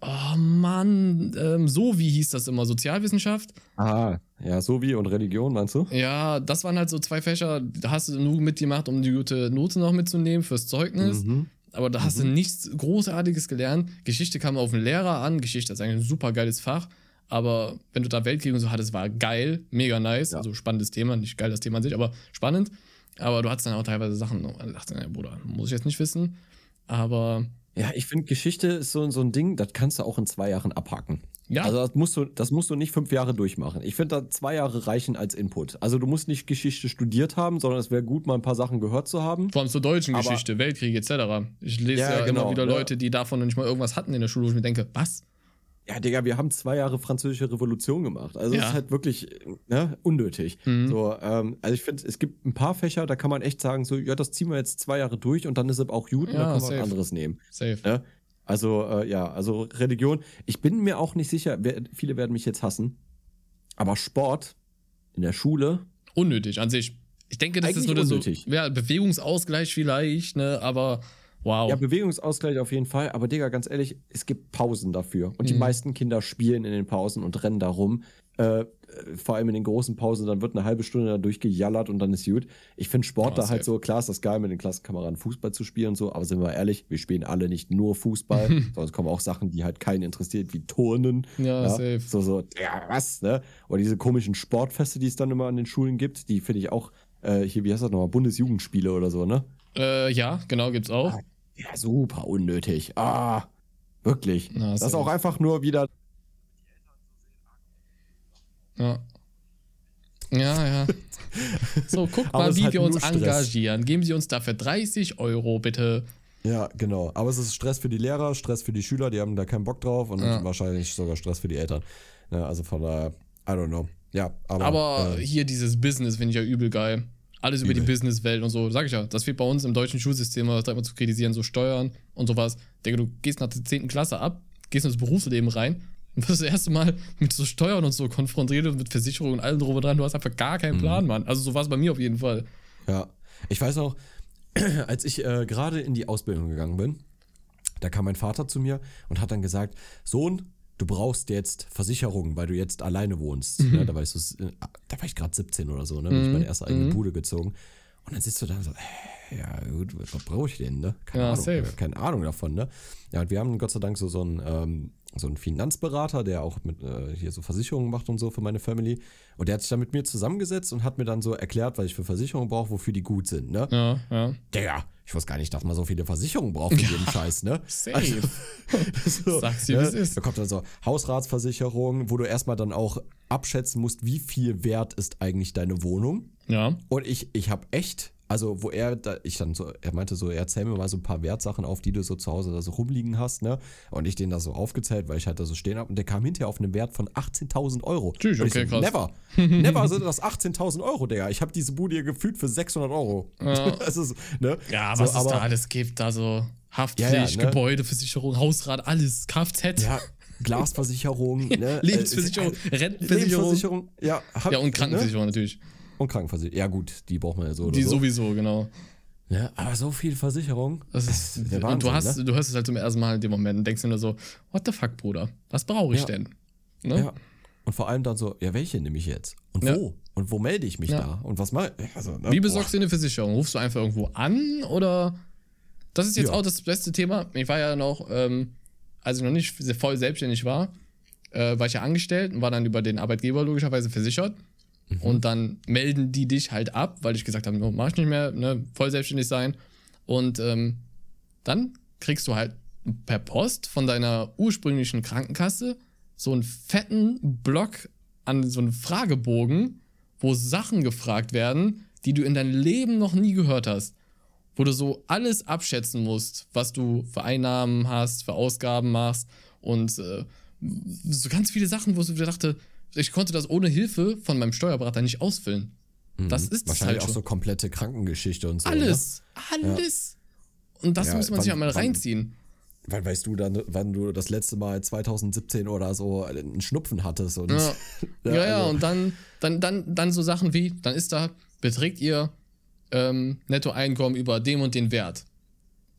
Oh Mann, ähm, so wie hieß das immer? Sozialwissenschaft? Ah, ja, so wie und Religion, meinst du? Ja, das waren halt so zwei Fächer, da hast du nur mitgemacht, um die gute Note noch mitzunehmen fürs Zeugnis. Mhm. Aber da hast du nichts Großartiges gelernt. Geschichte kam auf den Lehrer an. Geschichte ist eigentlich ein super geiles Fach. Aber wenn du da Weltkrieg und so hattest, war geil, mega nice. Ja. Also spannendes Thema, nicht geil das Thema an sich, aber spannend. Aber du hattest dann auch teilweise Sachen, wo ich dachte, ja, Bruder, muss ich jetzt nicht wissen. Aber Ja, ich finde, Geschichte ist so, so ein Ding, das kannst du auch in zwei Jahren abhaken. Ja, Also das musst, du, das musst du nicht fünf Jahre durchmachen. Ich finde, da zwei Jahre reichen als Input. Also du musst nicht Geschichte studiert haben, sondern es wäre gut, mal ein paar Sachen gehört zu haben. vor allem zur deutschen aber- Geschichte, Weltkrieg etc. Ich lese Ja, ja, genau, immer wieder? Leute, die davon noch nicht mal irgendwas hatten in der Schule, wo ich mir denke, was? Ja, Digga, wir haben zwei Jahre französische Revolution gemacht. Also Ja. es ist halt wirklich ne, unnötig. Mhm. So, ähm, also ich finde, es gibt ein paar Fächer, da kann man echt sagen, so, ja, das ziehen wir jetzt zwei Jahre durch und dann ist es auch gut und Ja, dann können wir safe. was anderes nehmen. Safe. Ne? Also, äh, ja, also Religion. Ich bin mir auch nicht sicher, wer, viele werden mich jetzt hassen, aber Sport in der Schule, Unnötig an sich. Ich denke, das ist nur der so, unnötig. ja, Bewegungsausgleich vielleicht, ne, aber wow. ja, Bewegungsausgleich auf jeden Fall, aber Digga, ganz ehrlich, es gibt Pausen dafür. Und die Mhm. meisten Kinder spielen in den Pausen und rennen da rum. Äh, äh, vor allem in den großen Pausen, dann wird eine halbe Stunde da durchgejallert und dann ist gut. Ich finde Sport Ja, da halt so, klar ist das geil, mit den Klassenkameraden Fußball zu spielen und so, aber sind wir ehrlich, wir spielen alle nicht nur Fußball, sondern es kommen auch Sachen, die halt keinen interessiert, wie Turnen. Ja, safe. So, so, ja, was, ne? Oder diese komischen Sportfeste, die es dann immer an den Schulen gibt, die finde ich auch, äh, hier, wie heißt das nochmal, Bundesjugendspiele oder so, ne? Äh, ja, genau, gibt's auch. Ja, super unnötig. Ah, wirklich. Na, das ist auch einfach nur wieder. Ja. Ja, ja. So, guck mal, wie halt wir uns Stress. engagieren. Geben Sie uns dafür 30 Euro, bitte. Ja, genau. Aber es ist Stress für die Lehrer, Stress für die Schüler, die haben da keinen Bock drauf und Ja. wahrscheinlich sogar Stress für die Eltern. Ja, also von daher, I don't know. Ja, aber. Aber äh, hier dieses Business finde ich ja übel geil. Alles über die. Businesswelt und so, sag ich ja. Das wird bei uns im deutschen Schulsystem was da immer zu kritisieren, so Steuern und sowas. Digga, du gehst nach der 10. Klasse ab, gehst ins Berufsleben rein und wirst das erste Mal mit so Steuern und so konfrontiert und mit Versicherungen und allem drum dran. Du hast einfach gar keinen Mhm. Plan, Mann. Also so war es bei mir auf jeden Fall. Ja, ich weiß auch, als ich äh, gerade in die Ausbildung gegangen bin, da kam mein Vater zu mir und hat dann gesagt, Sohn, du brauchst jetzt Versicherungen, weil du jetzt alleine wohnst. Mhm. Ne, da war ich so, äh, da war ich gerade 17 oder so, ne? Bin ich meine erste eigene Bude gezogen. Und dann sitzt du da so, äh, ja gut, was, brauche ich denn, ne? Keine Ja, Ahnung, safe. keine Ahnung davon, ne? Ja, und wir haben Gott sei Dank so, so einen, ähm, so einen Finanzberater, der auch mit äh, hier so Versicherungen macht und so für meine Family. Und der hat sich dann mit mir zusammengesetzt und hat mir dann so erklärt, was ich für Versicherungen brauche, wofür die gut sind, ne? Ja, ja. Digga, ich wusste gar nicht, dass man so viele Versicherungen braucht für jeden Scheiß, ne? Safe. so, Sag's dir, wie es ist. Da kommt dann so Hausratsversicherung, wo du erstmal dann auch abschätzen musst, wie viel wert ist eigentlich deine Wohnung. Ja. Und ich, ich habe echt, also wo er, da, ich dann so, er meinte so, er zähl mir mal so ein paar Wertsachen auf, die du so zu Hause da so rumliegen hast, ne? Und ich den da so aufgezählt, weil ich halt da so stehen habe. Und der kam hinterher auf einen Wert von 18.000 Euro. Tschüss, okay, so, krass. Never. Never sind das 18.000 Euro, Digga. Ich habe diese Bude hier gefühlt für 600 Euro. Ja. Das ist, ne? Ja, So, was es aber- da alles gibt, also Haftpflicht, Ja, ja, ne? Gebäudeversicherung, Hausrat, alles, Kfz, Ja, Glasversicherung, ne? Lebensversicherung, Äh, Rentenversicherung. Lebensversicherung, ja. hab- Ja, und Krankenversicherung natürlich. Und Krankenversicherung. Ja, gut, die braucht man ja so oder Die so. sowieso, genau. Ja, aber so viel Versicherung. Das ist, der und du Wahnsinn, hast, ne? du hörst es halt zum ersten Mal in dem Moment und denkst dir nur so, what the fuck, Bruder? Was brauche ich Ja. denn? Ne? Ja. Und vor allem dann so, ja, welche nehme ich jetzt? Und Ja. wo? Und wo melde ich mich Ja. da? Und was mache ich? Also, ne? Wie besorgst du eine Versicherung? Rufst du einfach irgendwo an oder? Das ist jetzt auch das beste Thema. Ich war ja noch, ähm, als ich noch nicht voll selbstständig war, äh, war ich ja angestellt und war dann über den Arbeitgeber logischerweise versichert. Mhm. Und dann melden die dich halt ab, weil ich gesagt habe, no, mach ich nicht mehr, ne, voll selbstständig sein. Und ähm, dann kriegst du halt per Post von deiner ursprünglichen Krankenkasse so einen fetten Block an so einen Fragebogen, wo Sachen gefragt werden, die du in deinem Leben noch nie gehört hast. Wo du so alles abschätzen musst, was du für Einnahmen hast, für Ausgaben machst und äh, so ganz viele Sachen, wo ich dachte, ich konnte das ohne Hilfe von meinem Steuerberater nicht ausfüllen. Das ist Mhm. Wahrscheinlich halt auch schon. so komplette Krankengeschichte und so. Alles, alles. Und das Ja, muss man sich wann- halt mal wann- reinziehen. Ne? Wann weißt du dann, wann du das letzte Mal 2017 oder so einen Schnupfen hattest? Und, Ja, ja, ja, also- und dann, dann, dann, dann so Sachen wie, dann ist da, beträgt ihr ähm, Nettoeinkommen über dem und den Wert.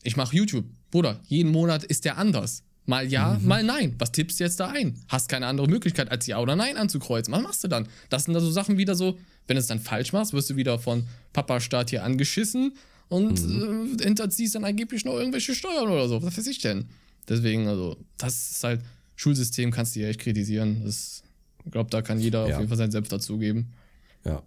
Ich mache YouTube. Bruder, jeden Monat ist der anders. Mal ja, Mhm. mal nein. Was tippst du jetzt da ein? Hast keine andere Möglichkeit, als ja oder nein anzukreuzen. Was machst du dann? Das sind da so Sachen wieder so, wenn du es dann falsch machst, wirst du wieder von Papa-Staat hier angeschissen und Mhm. äh, hinterziehst dann angeblich noch irgendwelche Steuern oder so. Was weiß ich denn? Deswegen, also, das ist halt, Schulsystem kannst du ja echt kritisieren. Das, ich glaube, da kann jeder Ja. auf jeden Fall sein Selbst dazugeben. Ja,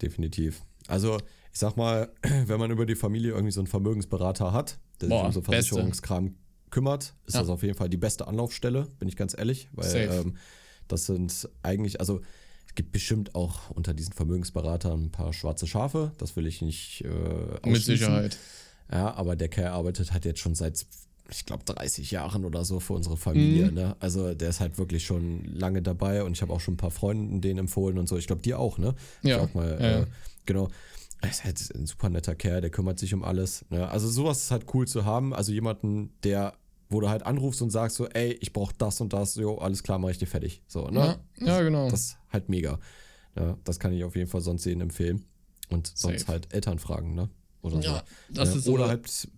definitiv. Also, ich sag mal, wenn man über die Familie irgendwie so einen Vermögensberater hat, der Boah, sich um so. Versicherungskram kümmert, ist Ja. das auf jeden Fall die beste Anlaufstelle, bin ich ganz ehrlich. Weil ähm, das sind eigentlich, also es gibt bestimmt auch unter diesen Vermögensberatern ein paar schwarze Schafe. Das will ich nicht äh, Mit. Sicherheit. Ja, aber der Kerl arbeitet halt jetzt schon seit, ich glaube, 30 Jahren oder so für unsere Familie. Mhm. Ne? Also der ist halt wirklich schon lange dabei und ich habe auch schon ein paar Freunden denen empfohlen und so. Ich glaube, dir auch, ne? Ja, auch mal, ja. äh, genau. Er ist halt ein super netter Kerl, der kümmert sich um alles. Ne? Also sowas ist halt cool zu haben. Also jemanden, der, wo du halt anrufst und sagst so, ey, ich brauche das und das, jo, alles klar, mach ich dir fertig. So, ne? Ja, ja, genau. Das ist halt mega. Ja, das kann ich auf jeden Fall sonst sehen empfehlen. Und sonst Safe. halt Eltern fragen, ne? Oder so. Ja, das ist Oder halt,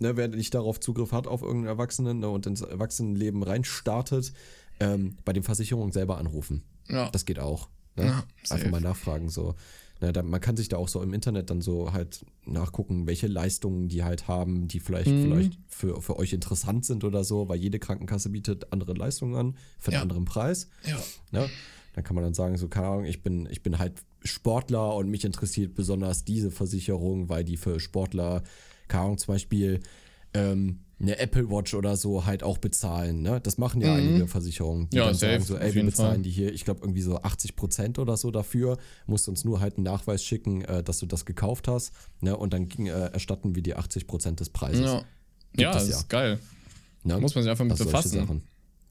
ne, wer nicht darauf Zugriff hat auf irgendeinen Erwachsenen ne, und ins Erwachsenenleben reinstartet, ähm, bei den Versicherungen selber anrufen. Ja. Das geht auch. Ne? Ja. Einfach mal nachfragen. So. Ne, da, man kann sich da auch so im Internet dann so halt nachgucken, welche Leistungen die halt haben, die vielleicht, Mhm. vielleicht für, für euch interessant sind oder so, weil jede Krankenkasse bietet andere Leistungen an für einen Ja. anderen Preis. ja. Ne? Dann kann man dann sagen, so, keine Ahnung, ich bin, ich bin halt Sportler und mich interessiert besonders diese Versicherung, weil die für Sportler, keine Ahnung, zum Beispiel ähm, eine Apple Watch oder so halt auch bezahlen. Ne? Das machen ja einige Versicherungen, die Mhm. Ja, dann safe, sagen so, ey, wir bezahlen Fall. die hier, ich glaube, irgendwie so 80 Prozent oder so dafür, musst uns nur halt einen Nachweis schicken, äh, dass du das gekauft hast, ne? und dann ging, äh, erstatten wir dir 80 Prozent des Preises. Ja, ja es das ja. ist geil. Ne? Muss man sich einfach mit Also befassen. Sachen.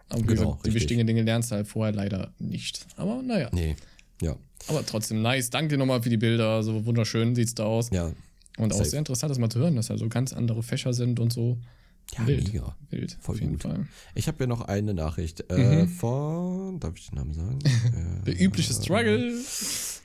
Aber Genau, gesagt, die wichtigen Dinge lernst du halt vorher leider nicht. Aber naja. Nee, ja, Aber trotzdem nice. Danke dir nochmal für die Bilder. So wunderschön sieht's da aus. ja, Und auch safe. sehr interessant, das mal zu hören, dass da so ganz andere Fächer sind und so. Ja, Wild. mega. Wild. Voll auf jeden gut. Fall. Ich habe ja noch eine Nachricht äh, Mhm. von, darf ich den Namen sagen? äh, Der übliche Struggle.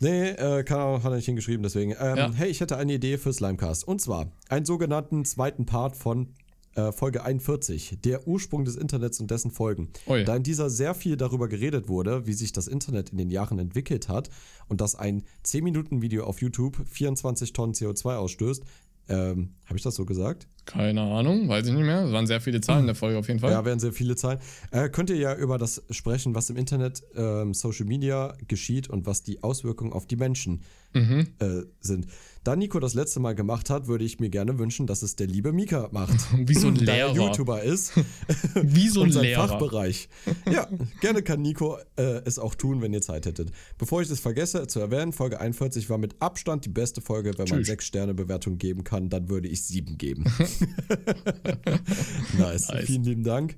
nee, äh, keine Ahnung, hat er nicht hingeschrieben, deswegen. Ähm, Ja. Hey, ich hätte eine Idee für Slimecast. Und zwar einen sogenannten zweiten Part von äh, Folge 41, der Ursprung des Internets und dessen Folgen. Ui. Da in dieser sehr viel darüber geredet wurde, wie sich das Internet in den Jahren entwickelt hat und dass ein 10-Minuten-Video auf YouTube 24 Tonnen CO2 ausstößt. Ähm, habe ich das so gesagt? Keine Ahnung, weiß ich nicht mehr. Es waren sehr viele Zahlen in der Folge auf jeden Fall. Ja, werden sehr viele Zahlen. Äh, könnt ihr ja über das sprechen, was im Internet, ähm, Social Media geschieht und was die Auswirkungen auf die Menschen Mhm. äh, sind. Da Nico das letzte Mal gemacht hat, würde ich mir gerne wünschen, dass es der liebe Mika macht. Wie so ein er Lehrer. YouTuber ist Wie so ein und sein Lehrer. Fachbereich. Ja, gerne kann Nico äh, es auch tun, wenn ihr Zeit hättet. Bevor ich das vergesse zu erwähnen, Folge 41 war mit Abstand die beste Folge. Wenn man Tschüss. 6 Sterne Bewertung geben kann, dann würde ich 7 geben. nice. Nice. Vielen lieben Dank.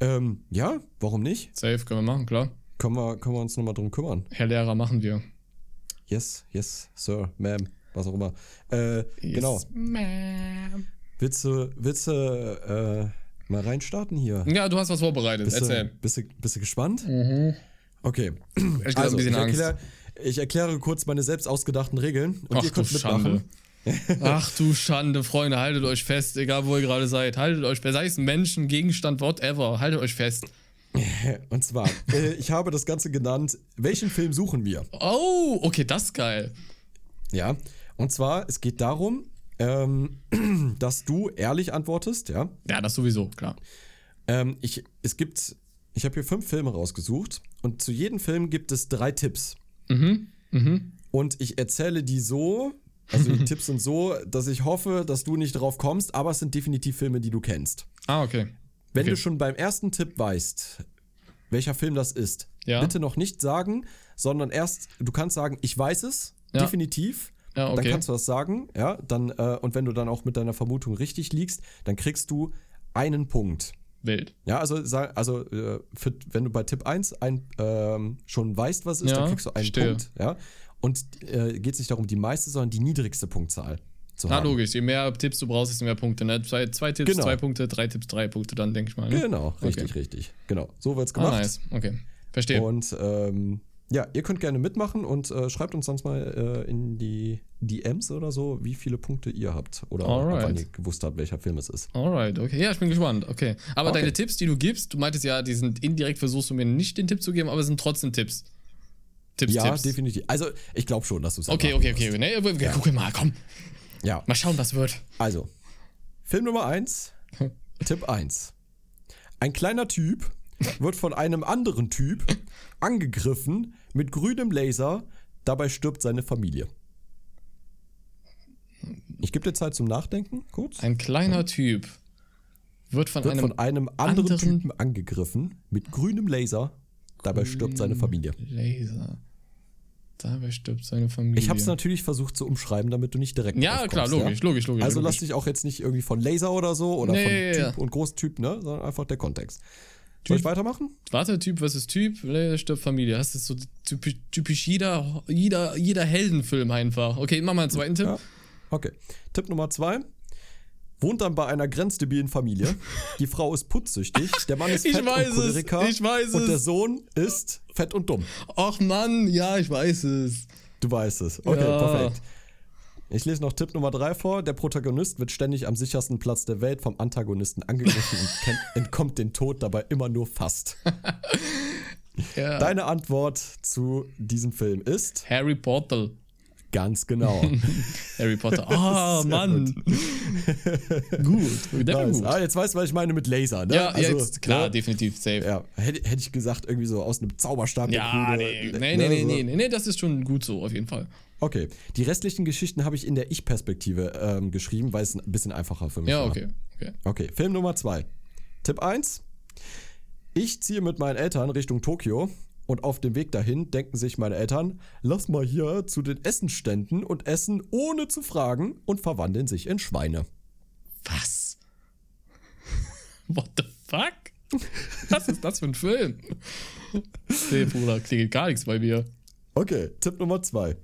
Ähm, ja, warum nicht? Safe, können wir machen, klar. Können wir, können wir uns nochmal drum kümmern. Herr Lehrer, machen wir. Yes, yes, Sir, Ma'am, was auch immer. Äh, Genau. Yes, ma'am. Willst du, willst du äh, mal reinstarten hier? Ja, du hast was vorbereitet. Bist du, Erzähl. Mhm. bist, du, bist du gespannt? Okay. Ich Also, ein ich, bisschen Angst. ich erkläre kurz meine selbst ausgedachten Regeln und Ach ihr du könnt mitmachen. Schande. Ach du Schande, Freunde, haltet euch fest, egal wo ihr gerade seid. Haltet euch fest, sei es ein Menschen, Gegenstand, whatever. Haltet euch fest. Und zwar, äh, ich habe das Ganze genannt, welchen Film suchen wir? Oh, okay, das ist geil. Ja, und zwar, es geht darum, ähm, dass du ehrlich antwortest, ja. Ja, das sowieso, klar. Ähm, ich, es gibt, ich habe hier fünf Filme rausgesucht und zu jedem Film gibt es drei Tipps. Mhm, mhm. Und ich erzähle die so, also die Tipps sind so, dass ich hoffe, dass du nicht drauf kommst, aber es sind definitiv Filme, die du kennst. Ah, okay. Wenn Okay. du schon beim ersten Tipp weißt, welcher Film das ist, Ja. bitte noch nicht sagen, sondern erst, du kannst sagen, ich weiß es, Ja. definitiv. Ja, Dann okay. kannst du das sagen, ja, dann, äh, und wenn du dann auch mit deiner Vermutung richtig liegst, dann kriegst du einen Punkt. Wild. Ja, also, also äh, für, wenn du bei Tipp 1 ein, ähm, schon weißt, was ist, Ja, dann kriegst du einen verstehe. Punkt. Ja? Und äh, geht es nicht darum, die meiste, sondern die niedrigste Punktzahl zu Na, haben. logisch. Je mehr Tipps du brauchst, desto mehr Punkte. Ne? Zwei, zwei Tipps, Genau. zwei Punkte, drei Tipps, drei Punkte, dann denke ich mal. Ne? Genau, richtig, Okay. richtig. Genau, so wird's Ah, gemacht. nice. Okay. Verstehe. Und ähm, ja, ihr könnt gerne mitmachen und äh, schreibt uns sonst mal äh, in die DMs oder so, wie viele Punkte ihr habt oder Alright. wann ihr gewusst habt, welcher Film es ist. Alright, okay. Ja, ich bin gespannt. Okay. Aber Okay. deine Tipps, die du gibst, du meintest ja, die sind indirekt, versuchst du mir nicht den Tipp zu geben, aber es sind trotzdem Tipps. Tipps, ja, Tipps. definitiv. Also, ich glaube schon, dass du es Okay, okay, okay. Nee, wir, wir gucken mal, komm. Ja, Mal schauen, was wird. also, Film Nummer 1, Tipp 1. Ein kleiner Typ wird von einem anderen Typ angegriffen mit grünem Laser, dabei stirbt seine Familie. Ich gebe dir Zeit zum Nachdenken, kurz. Ein kleiner Typ. Wird von wird einem von einem anderen, anderen- Typen angegriffen mit grünem Laser. Dabei stirbt seine Familie. Laser. Dabei stirbt seine Familie. Ich habe es natürlich versucht zu umschreiben, damit du nicht direkt Ja, klar, logisch, logisch, logisch. Also logisch. lass dich auch jetzt nicht irgendwie von Laser oder so oder Nee, von ja, Typ ja. und Großtyp, ne? Sondern einfach der Kontext. Soll ich Typ- weitermachen? Warte, Typ versus Typ, Laser stirbt Familie. Das ist so typisch, typisch jeder, jeder, jeder Heldenfilm einfach. Okay, mach mal einen zweiten Tipp. Ja. Okay. Tipp Nummer zwei. Wohnt dann bei einer grenzdebilen Familie. Die Frau ist putzsüchtig, der Mann ist Ich fett weiß und es, ich weiß und der Sohn ist fett und dumm. Ach Mann, ja, ich weiß es. Du weißt es. Okay, Ja. perfekt. Ich lese noch Tipp Nummer drei vor. Der Protagonist wird ständig am sichersten Platz der Welt vom Antagonisten angegriffen und entkommt den Tod dabei immer nur fast. Ja. Deine Antwort zu diesem Film ist Harry Potter. Ganz genau. Harry Potter. Ah, Sehr Mann. gut. Der nice. gut. Ah, jetzt weißt du, was ich meine mit Laser, ne? Ja, Also, jetzt, klar, ne? definitiv safe. Ja, hätte, hätte ich gesagt, irgendwie so aus einem Zauberstab. Ja, nee, ne, nee, nee, nee, so. nee, nee, nee, das ist schon gut so, auf jeden Fall. Okay, die restlichen Geschichten habe ich in der Ich-Perspektive ähm, geschrieben, weil es ein bisschen einfacher für mich Ja, war. okay, okay. Okay, Film Nummer zwei. Tipp 1. Ich ziehe mit meinen Eltern Richtung Tokio und auf dem Weg dahin denken sich meine Eltern, lass mal hier zu den Essenständen und essen ohne zu fragen und verwandeln sich in Schweine. Was? What the fuck? Was ist das für ein Film? Nee, Bruder, klingelt gar nichts bei mir. Okay, Tipp Nummer 2.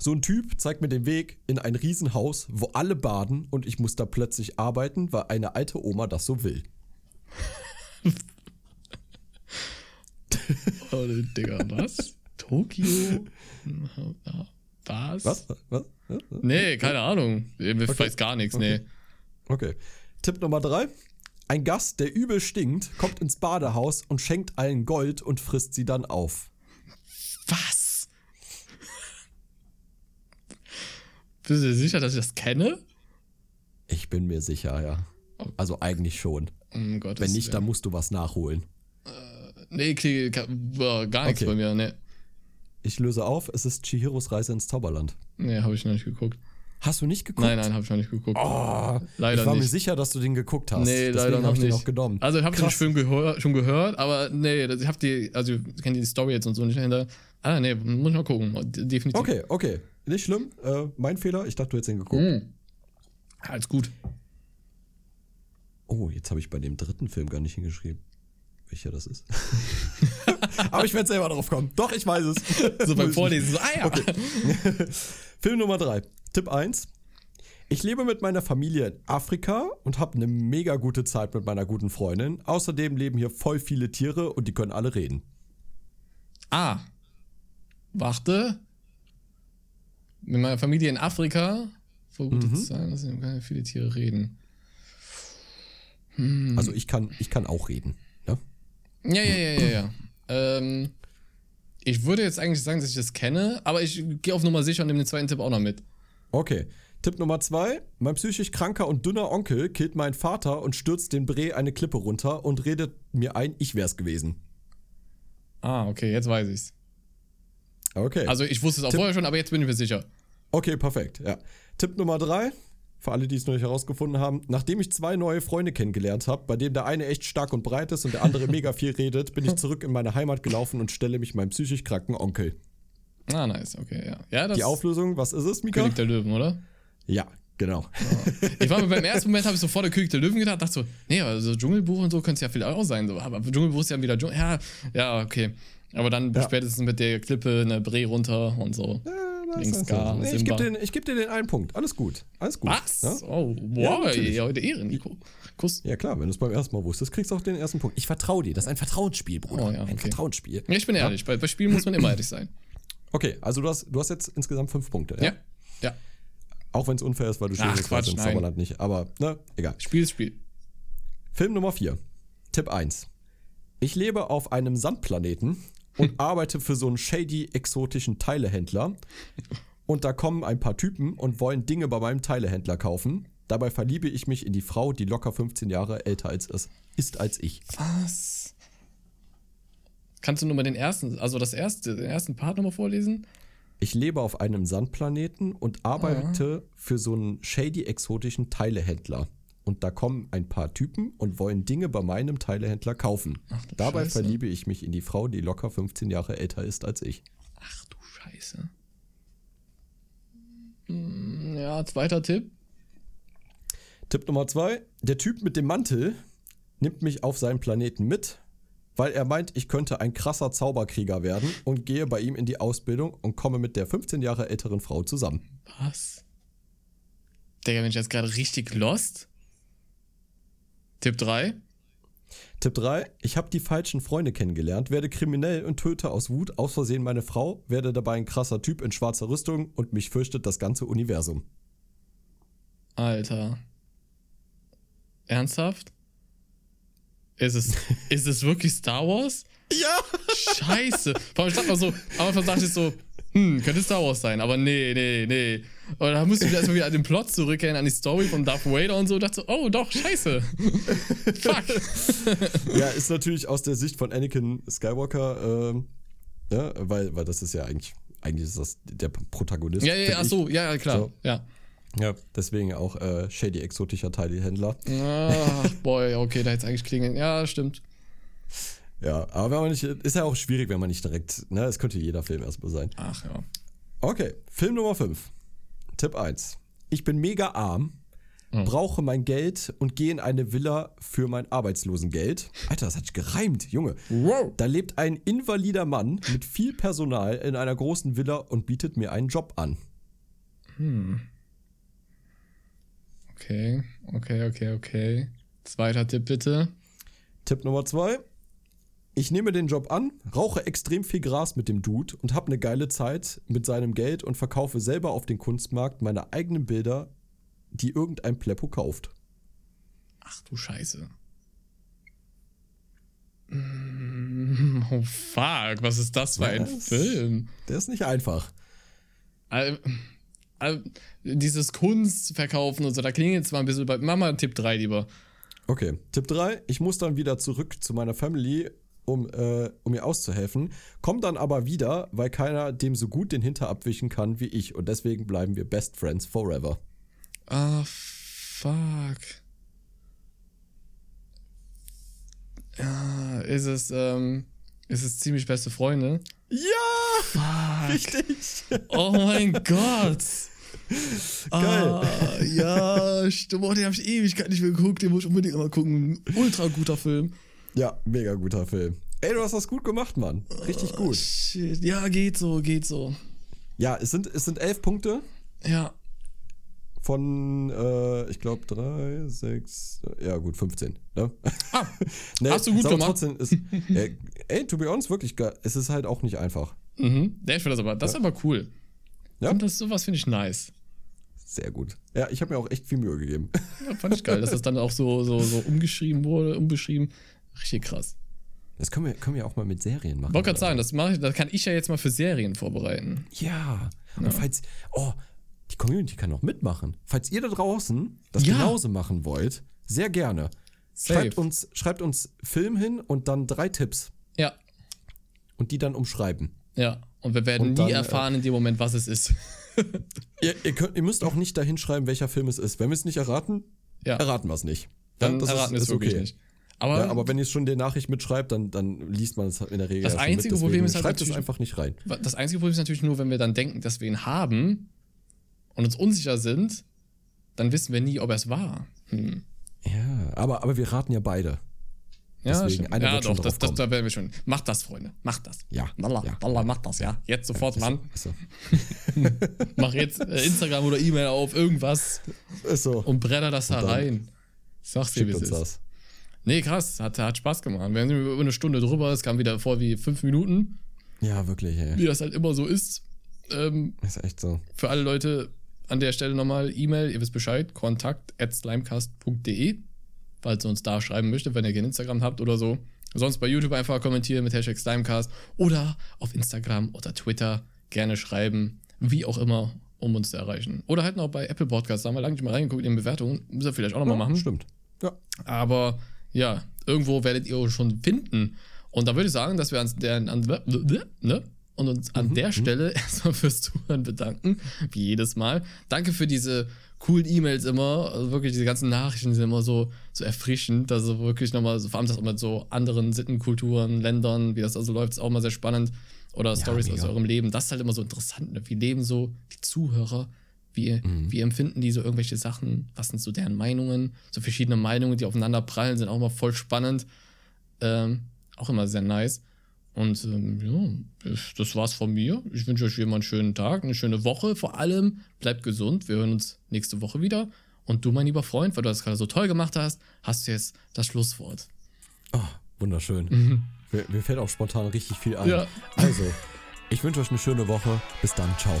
So ein Typ zeigt mir den Weg in ein Riesenhaus, wo alle baden und ich muss da plötzlich arbeiten, weil eine alte Oma das so will. Oh, Digga, was? Tokio? Was? Was? Was? Was? Nee, keine Ahnung. Ich weiß gar nichts, nee. Okay. Tipp Nummer 3. Ein Gast, der übel stinkt, kommt ins Badehaus und schenkt allen Gold und frisst sie dann auf. Was? Bist du dir sicher, dass ich das kenne? Ich bin mir sicher, ja. Also eigentlich schon. Um Wenn nicht, dann musst du was nachholen. Nee, ka- boah, gar nichts Okay. bei mir, nee. Ich löse auf, es ist Chihiros Reise ins Zauberland. Nee, habe ich noch nicht geguckt. Hast du nicht geguckt? Nein, nein, habe ich noch nicht geguckt. Oh, Leider ich war mir nicht. sicher, dass du den geguckt hast. Nee, Deswegen leider noch ich den nicht. auch genommen. Also ich habe den. Film gehör, schon gehört, aber nee, das- ich habe die, also ich kenne die Story jetzt und so nicht dahinter. Ah, nee, muss ich mal gucken. Definitiv. Okay, okay. Nicht schlimm. Äh, mein Fehler. Ich dachte, du hättest den geguckt. Mhm. Alles gut. Oh, jetzt habe ich bei dem dritten Film gar nicht hingeschrieben, welcher das ist. Aber ich werde selber drauf kommen. Doch, ich weiß es. So beim Vorlesen, so, ah ja. Film Nummer 3. Tipp 1. Ich lebe mit meiner Familie in Afrika und habe eine mega gute Zeit mit meiner guten Freundin. Außerdem leben hier voll viele Tiere und die können alle reden. Ah. Warte. Mit meiner Familie in Afrika. Vor gute Mhm. Zeit, dass viele Tiere reden. Also ich kann, ich kann auch reden. Ja, ja, ja, ja, ja. ähm, ich würde jetzt eigentlich sagen, dass ich das kenne, aber ich gehe auf Nummer sicher und nehme den zweiten Tipp auch noch mit. Okay. Tipp Nummer 2. Mein psychisch kranker und dünner Onkel killt meinen Vater und stürzt den Bre eine Klippe runter und redet mir ein, ich wär's gewesen. Ah, okay, jetzt weiß ich's. Okay. Also ich wusste es auch Tipp- vorher schon, aber jetzt bin ich mir sicher. Okay, perfekt. Ja. Tipp Nummer drei. Für alle, die es noch nicht herausgefunden haben, nachdem ich zwei neue Freunde kennengelernt habe, bei denen der eine echt stark und breit ist und der andere mega viel redet, bin ich zurück in meine Heimat gelaufen und stelle mich meinem psychisch kranken Onkel. Ah, nice, okay, ja. Ja, das Die Auflösung, was ist es, Mika? König der Löwen, oder? Ja, genau. Ich war mir beim ersten Moment, habe ich sofort der König der Löwen gedacht, dachte so, nee, also Dschungelbuch und so könnte es ja vielleicht auch sein. So. Aber Dschungelbuch ist ja wieder Dschungel. Ja, ja, okay. Aber dann Ja. spätestens mit der Klippe eine Bre runter und so. Links Scar, nee, ich gebe dir, geb dir den einen Punkt. Alles gut. Alles gut. Was? Ja? Oh, Ja, wow, ja, heute Ehre, Nico. Kuss. ja, klar, wenn du es beim ersten Mal wusstest, kriegst du auch den ersten Punkt. Ich vertraue dir. Das ist ein Vertrauensspiel, Bruder. Oh ja, Ein okay. Vertrauensspiel. Ja, ich bin ehrlich, bei, bei Spielen muss man immer ehrlich sein. Okay, also du hast, du hast jetzt insgesamt fünf Punkte. Ja, ja. Auch wenn es unfair ist, weil du stehst Quatsch, im. Zauberland nicht. Aber, ne, egal. Spiel ist Spiel. Film Nummer 4. Tipp 1. Ich lebe auf einem Sandplaneten und arbeite für so einen shady exotischen Teilehändler. Und da kommen ein paar Typen und wollen Dinge bei meinem Teilehändler kaufen. Dabei verliebe ich mich in die Frau, die locker 15 Jahre älter als es ist als ich. Was? Kannst du nur mal den ersten, also das erste, den ersten Part nochmal vorlesen? Ich lebe auf einem Sandplaneten und arbeite für so einen shady exotischen Teilehändler. Und da kommen ein paar Typen und wollen Dinge bei meinem Teilehändler kaufen. Ach Dabei Scheiße. verliebe ich mich in die Frau, die locker 15 Jahre älter ist als ich. Ach du Scheiße. Hm, Ja, zweiter Tipp. Tipp Nummer zwei: Der Typ mit dem Mantel nimmt mich auf seinen Planeten mit, weil er meint, ich könnte ein krasser Zauberkrieger werden und gehe bei ihm in die Ausbildung und komme mit der 15 Jahre älteren Frau zusammen. Was? Digga, bin ich jetzt gerade richtig lost? Tipp 3. Tipp 3. Ich habe die falschen Freunde kennengelernt, werde kriminell und töte aus Wut aus Versehen meine Frau, werde dabei ein krasser Typ in schwarzer Rüstung und mich fürchtet das ganze Universum. Alter. Ernsthaft? Ist es, ist es wirklich Star Wars? Ja! Scheiße. Vor allem ich dachte mal so, am Anfang dachte ich so, hm, könnte Star Wars sein, aber nee, nee, nee. Und dann musste ich erstmal wieder an den Plot zurückkehren, an die Story von Darth Vader und so, und dachte so, oh doch, scheiße. Fuck. Ja, ist natürlich aus der Sicht von Anakin Skywalker, ähm, ja, weil, weil das ist ja eigentlich, eigentlich ist das der Protagonist. Ja, ja, ja, ach so, ja, klar. So. Ja. Ja, deswegen auch äh, shady exotischer Teilhändler. Ach, boy, okay, da jetzt eigentlich klingeln. Ja, stimmt. Ja, aber wenn man nicht, ist ja auch schwierig, wenn man nicht direkt, ne, es könnte jeder Film erstmal sein. Ach ja. Okay, Film Nummer 5. Tipp 1. Ich bin mega arm, brauche mein Geld und gehe in eine Villa für mein Arbeitslosengeld. Alter, das hat sich gereimt, Junge. Wow. Da lebt ein invalider Mann mit viel Personal in einer großen Villa und bietet mir einen Job an. Okay, okay, okay, okay. Zweiter Tipp bitte. Tipp Nummer 2. Ich nehme den Job an, rauche extrem viel Gras mit dem Dude und habe eine geile Zeit mit seinem Geld und verkaufe selber auf den Kunstmarkt meine eigenen Bilder, die irgendein Pleppo kauft. Ach du Scheiße. Mm, Oh fuck, was ist das für ein Was? Film? Der ist nicht einfach. Al- al- dieses Kunstverkaufen und so, da klingelt zwar ein bisschen bei. Mach mal Tipp 3 lieber. Okay, Tipp 3. Ich muss dann wieder zurück zu meiner Family, um, äh, um ihr auszuhelfen. Komm dann aber wieder, weil keiner dem so gut den Hinter abwischen kann wie ich. Und deswegen bleiben wir Best Friends forever. Ah, fuck. Ja, ist es, ähm, ist es ziemlich beste Freunde? Ja! Richtig! Oh mein Gott! Geil. Ah, ja, stimmt. Oh, den habe ich Ewigkeit nicht mehr geguckt. Den muss ich unbedingt mal gucken. Ultra guter Film. Ja, mega guter Film. Ey, du hast das gut gemacht, Mann. Richtig gut. Shit. Ja, geht so, geht so. Ja, es sind, es sind elf Punkte Ja. von, äh, ich glaube, drei, sechs, ja gut, 15. Ne? Ah, Nee, Hast du gut gemacht. Trotzdem ist, äh, ey, to be honest, wirklich. Es ist halt auch nicht einfach. mhm. Ja, ich finde das aber, das ist aber cool. Ja. Und das, sowas finde ich nice. Sehr gut. Ja, ich habe mir auch echt viel Mühe gegeben. Ja, fand ich geil, dass das dann auch so, so, so umgeschrieben wurde, umbeschrieben. Richtig krass. Das können wir, können wir auch mal mit Serien machen. Wollte gerade sagen, das, mache ich, das kann ich ja jetzt mal für Serien vorbereiten. Ja. Und falls, oh, die Community kann auch mitmachen. Falls ihr da draußen das Ja. genauso machen wollt, sehr gerne. Safe. Schreibt uns, schreibt uns Film hin und dann drei Tipps Ja, und die dann umschreiben. ja. Und wir werden Und nie dann, äh, erfahren in dem Moment, was es ist. Ihr, ihr, könnt, ihr müsst auch nicht dahin schreiben, welcher Film es ist. Wenn wir es nicht erraten, Ja, erraten wir es nicht. dann das erraten wir ist, es wirklich okay. nicht. Aber, Ja, aber wenn ihr schon die Nachricht mitschreibt, dann, dann liest man es in der Regel. Das ja einzige mit, Problem ist halt Schreibt es natürlich- einfach nicht rein. das einzige Problem ist natürlich nur, wenn wir dann denken, dass wir ihn haben und uns unsicher sind, dann wissen wir nie, ob er es war. Hm. Ja, aber, aber wir raten ja beide. Ja, Deswegen, einer ja doch, das, das, da werden wir schon. Macht das, Freunde. Macht das. Ja, Walla, ja. Walla, macht das, ja. Jetzt sofort, Mann. Ist so. Mach jetzt äh, Instagram oder E-Mail auf, irgendwas Ist so. und bretter das da rein. Sag's dir, wie es ist. das. Nee, krass. Hat, hat Spaß gemacht. Wir sind über eine Stunde drüber. Es kam wieder vor wie fünf Minuten, Ja, wirklich, ey. wie das halt immer so ist. Ähm, Ist echt so. für alle Leute an der Stelle nochmal E-Mail, ihr wisst Bescheid, kontakt at slimecast.de, falls ihr uns da schreiben möchtet, wenn ihr kein Instagram habt oder so. Sonst bei YouTube einfach kommentieren mit Hashtag Slimecast oder auf Instagram oder Twitter gerne schreiben, wie auch immer, um uns zu erreichen. Oder halt noch bei Apple Podcasts, da haben wir lange nicht mal reingeguckt in den Bewertungen, müssen wir vielleicht auch nochmal machen. Stimmt. Ja. Aber ja, irgendwo werdet ihr schon finden. Und da würde ich sagen, dass wir uns der, an, ne? und uns an der Stelle erstmal fürs Zuhören bedanken, wie jedes Mal. Danke für diese coolen E-Mails immer. Also wirklich, diese ganzen Nachrichten sind immer so, so erfrischend. Also wirklich nochmal, so, vor allem das auch mit so anderen Sittenkulturen, Ländern, wie das also läuft, ist auch mal sehr spannend. Oder Ja, Stories aus eurem Leben. Das ist halt immer so interessant. Ne? Wie leben so die Zuhörer? Wie, wie empfinden die so irgendwelche Sachen? Was sind so deren Meinungen? So verschiedene Meinungen, die aufeinander prallen, sind auch immer voll spannend. Ähm, auch immer sehr nice. Und ähm, ja, das war's von mir. Ich wünsche euch wie immer einen schönen Tag, eine schöne Woche. Vor allem bleibt gesund. Wir hören uns nächste Woche wieder. Und du, mein lieber Freund, weil du das gerade so toll gemacht hast, hast du jetzt das Schlusswort. Oh, wunderschön. Mir, mir fällt auch spontan richtig viel ein. Ja. Also, ich wünsche euch eine schöne Woche. Bis dann. Ciao.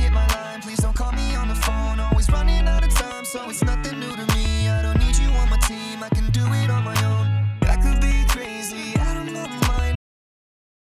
it's nothing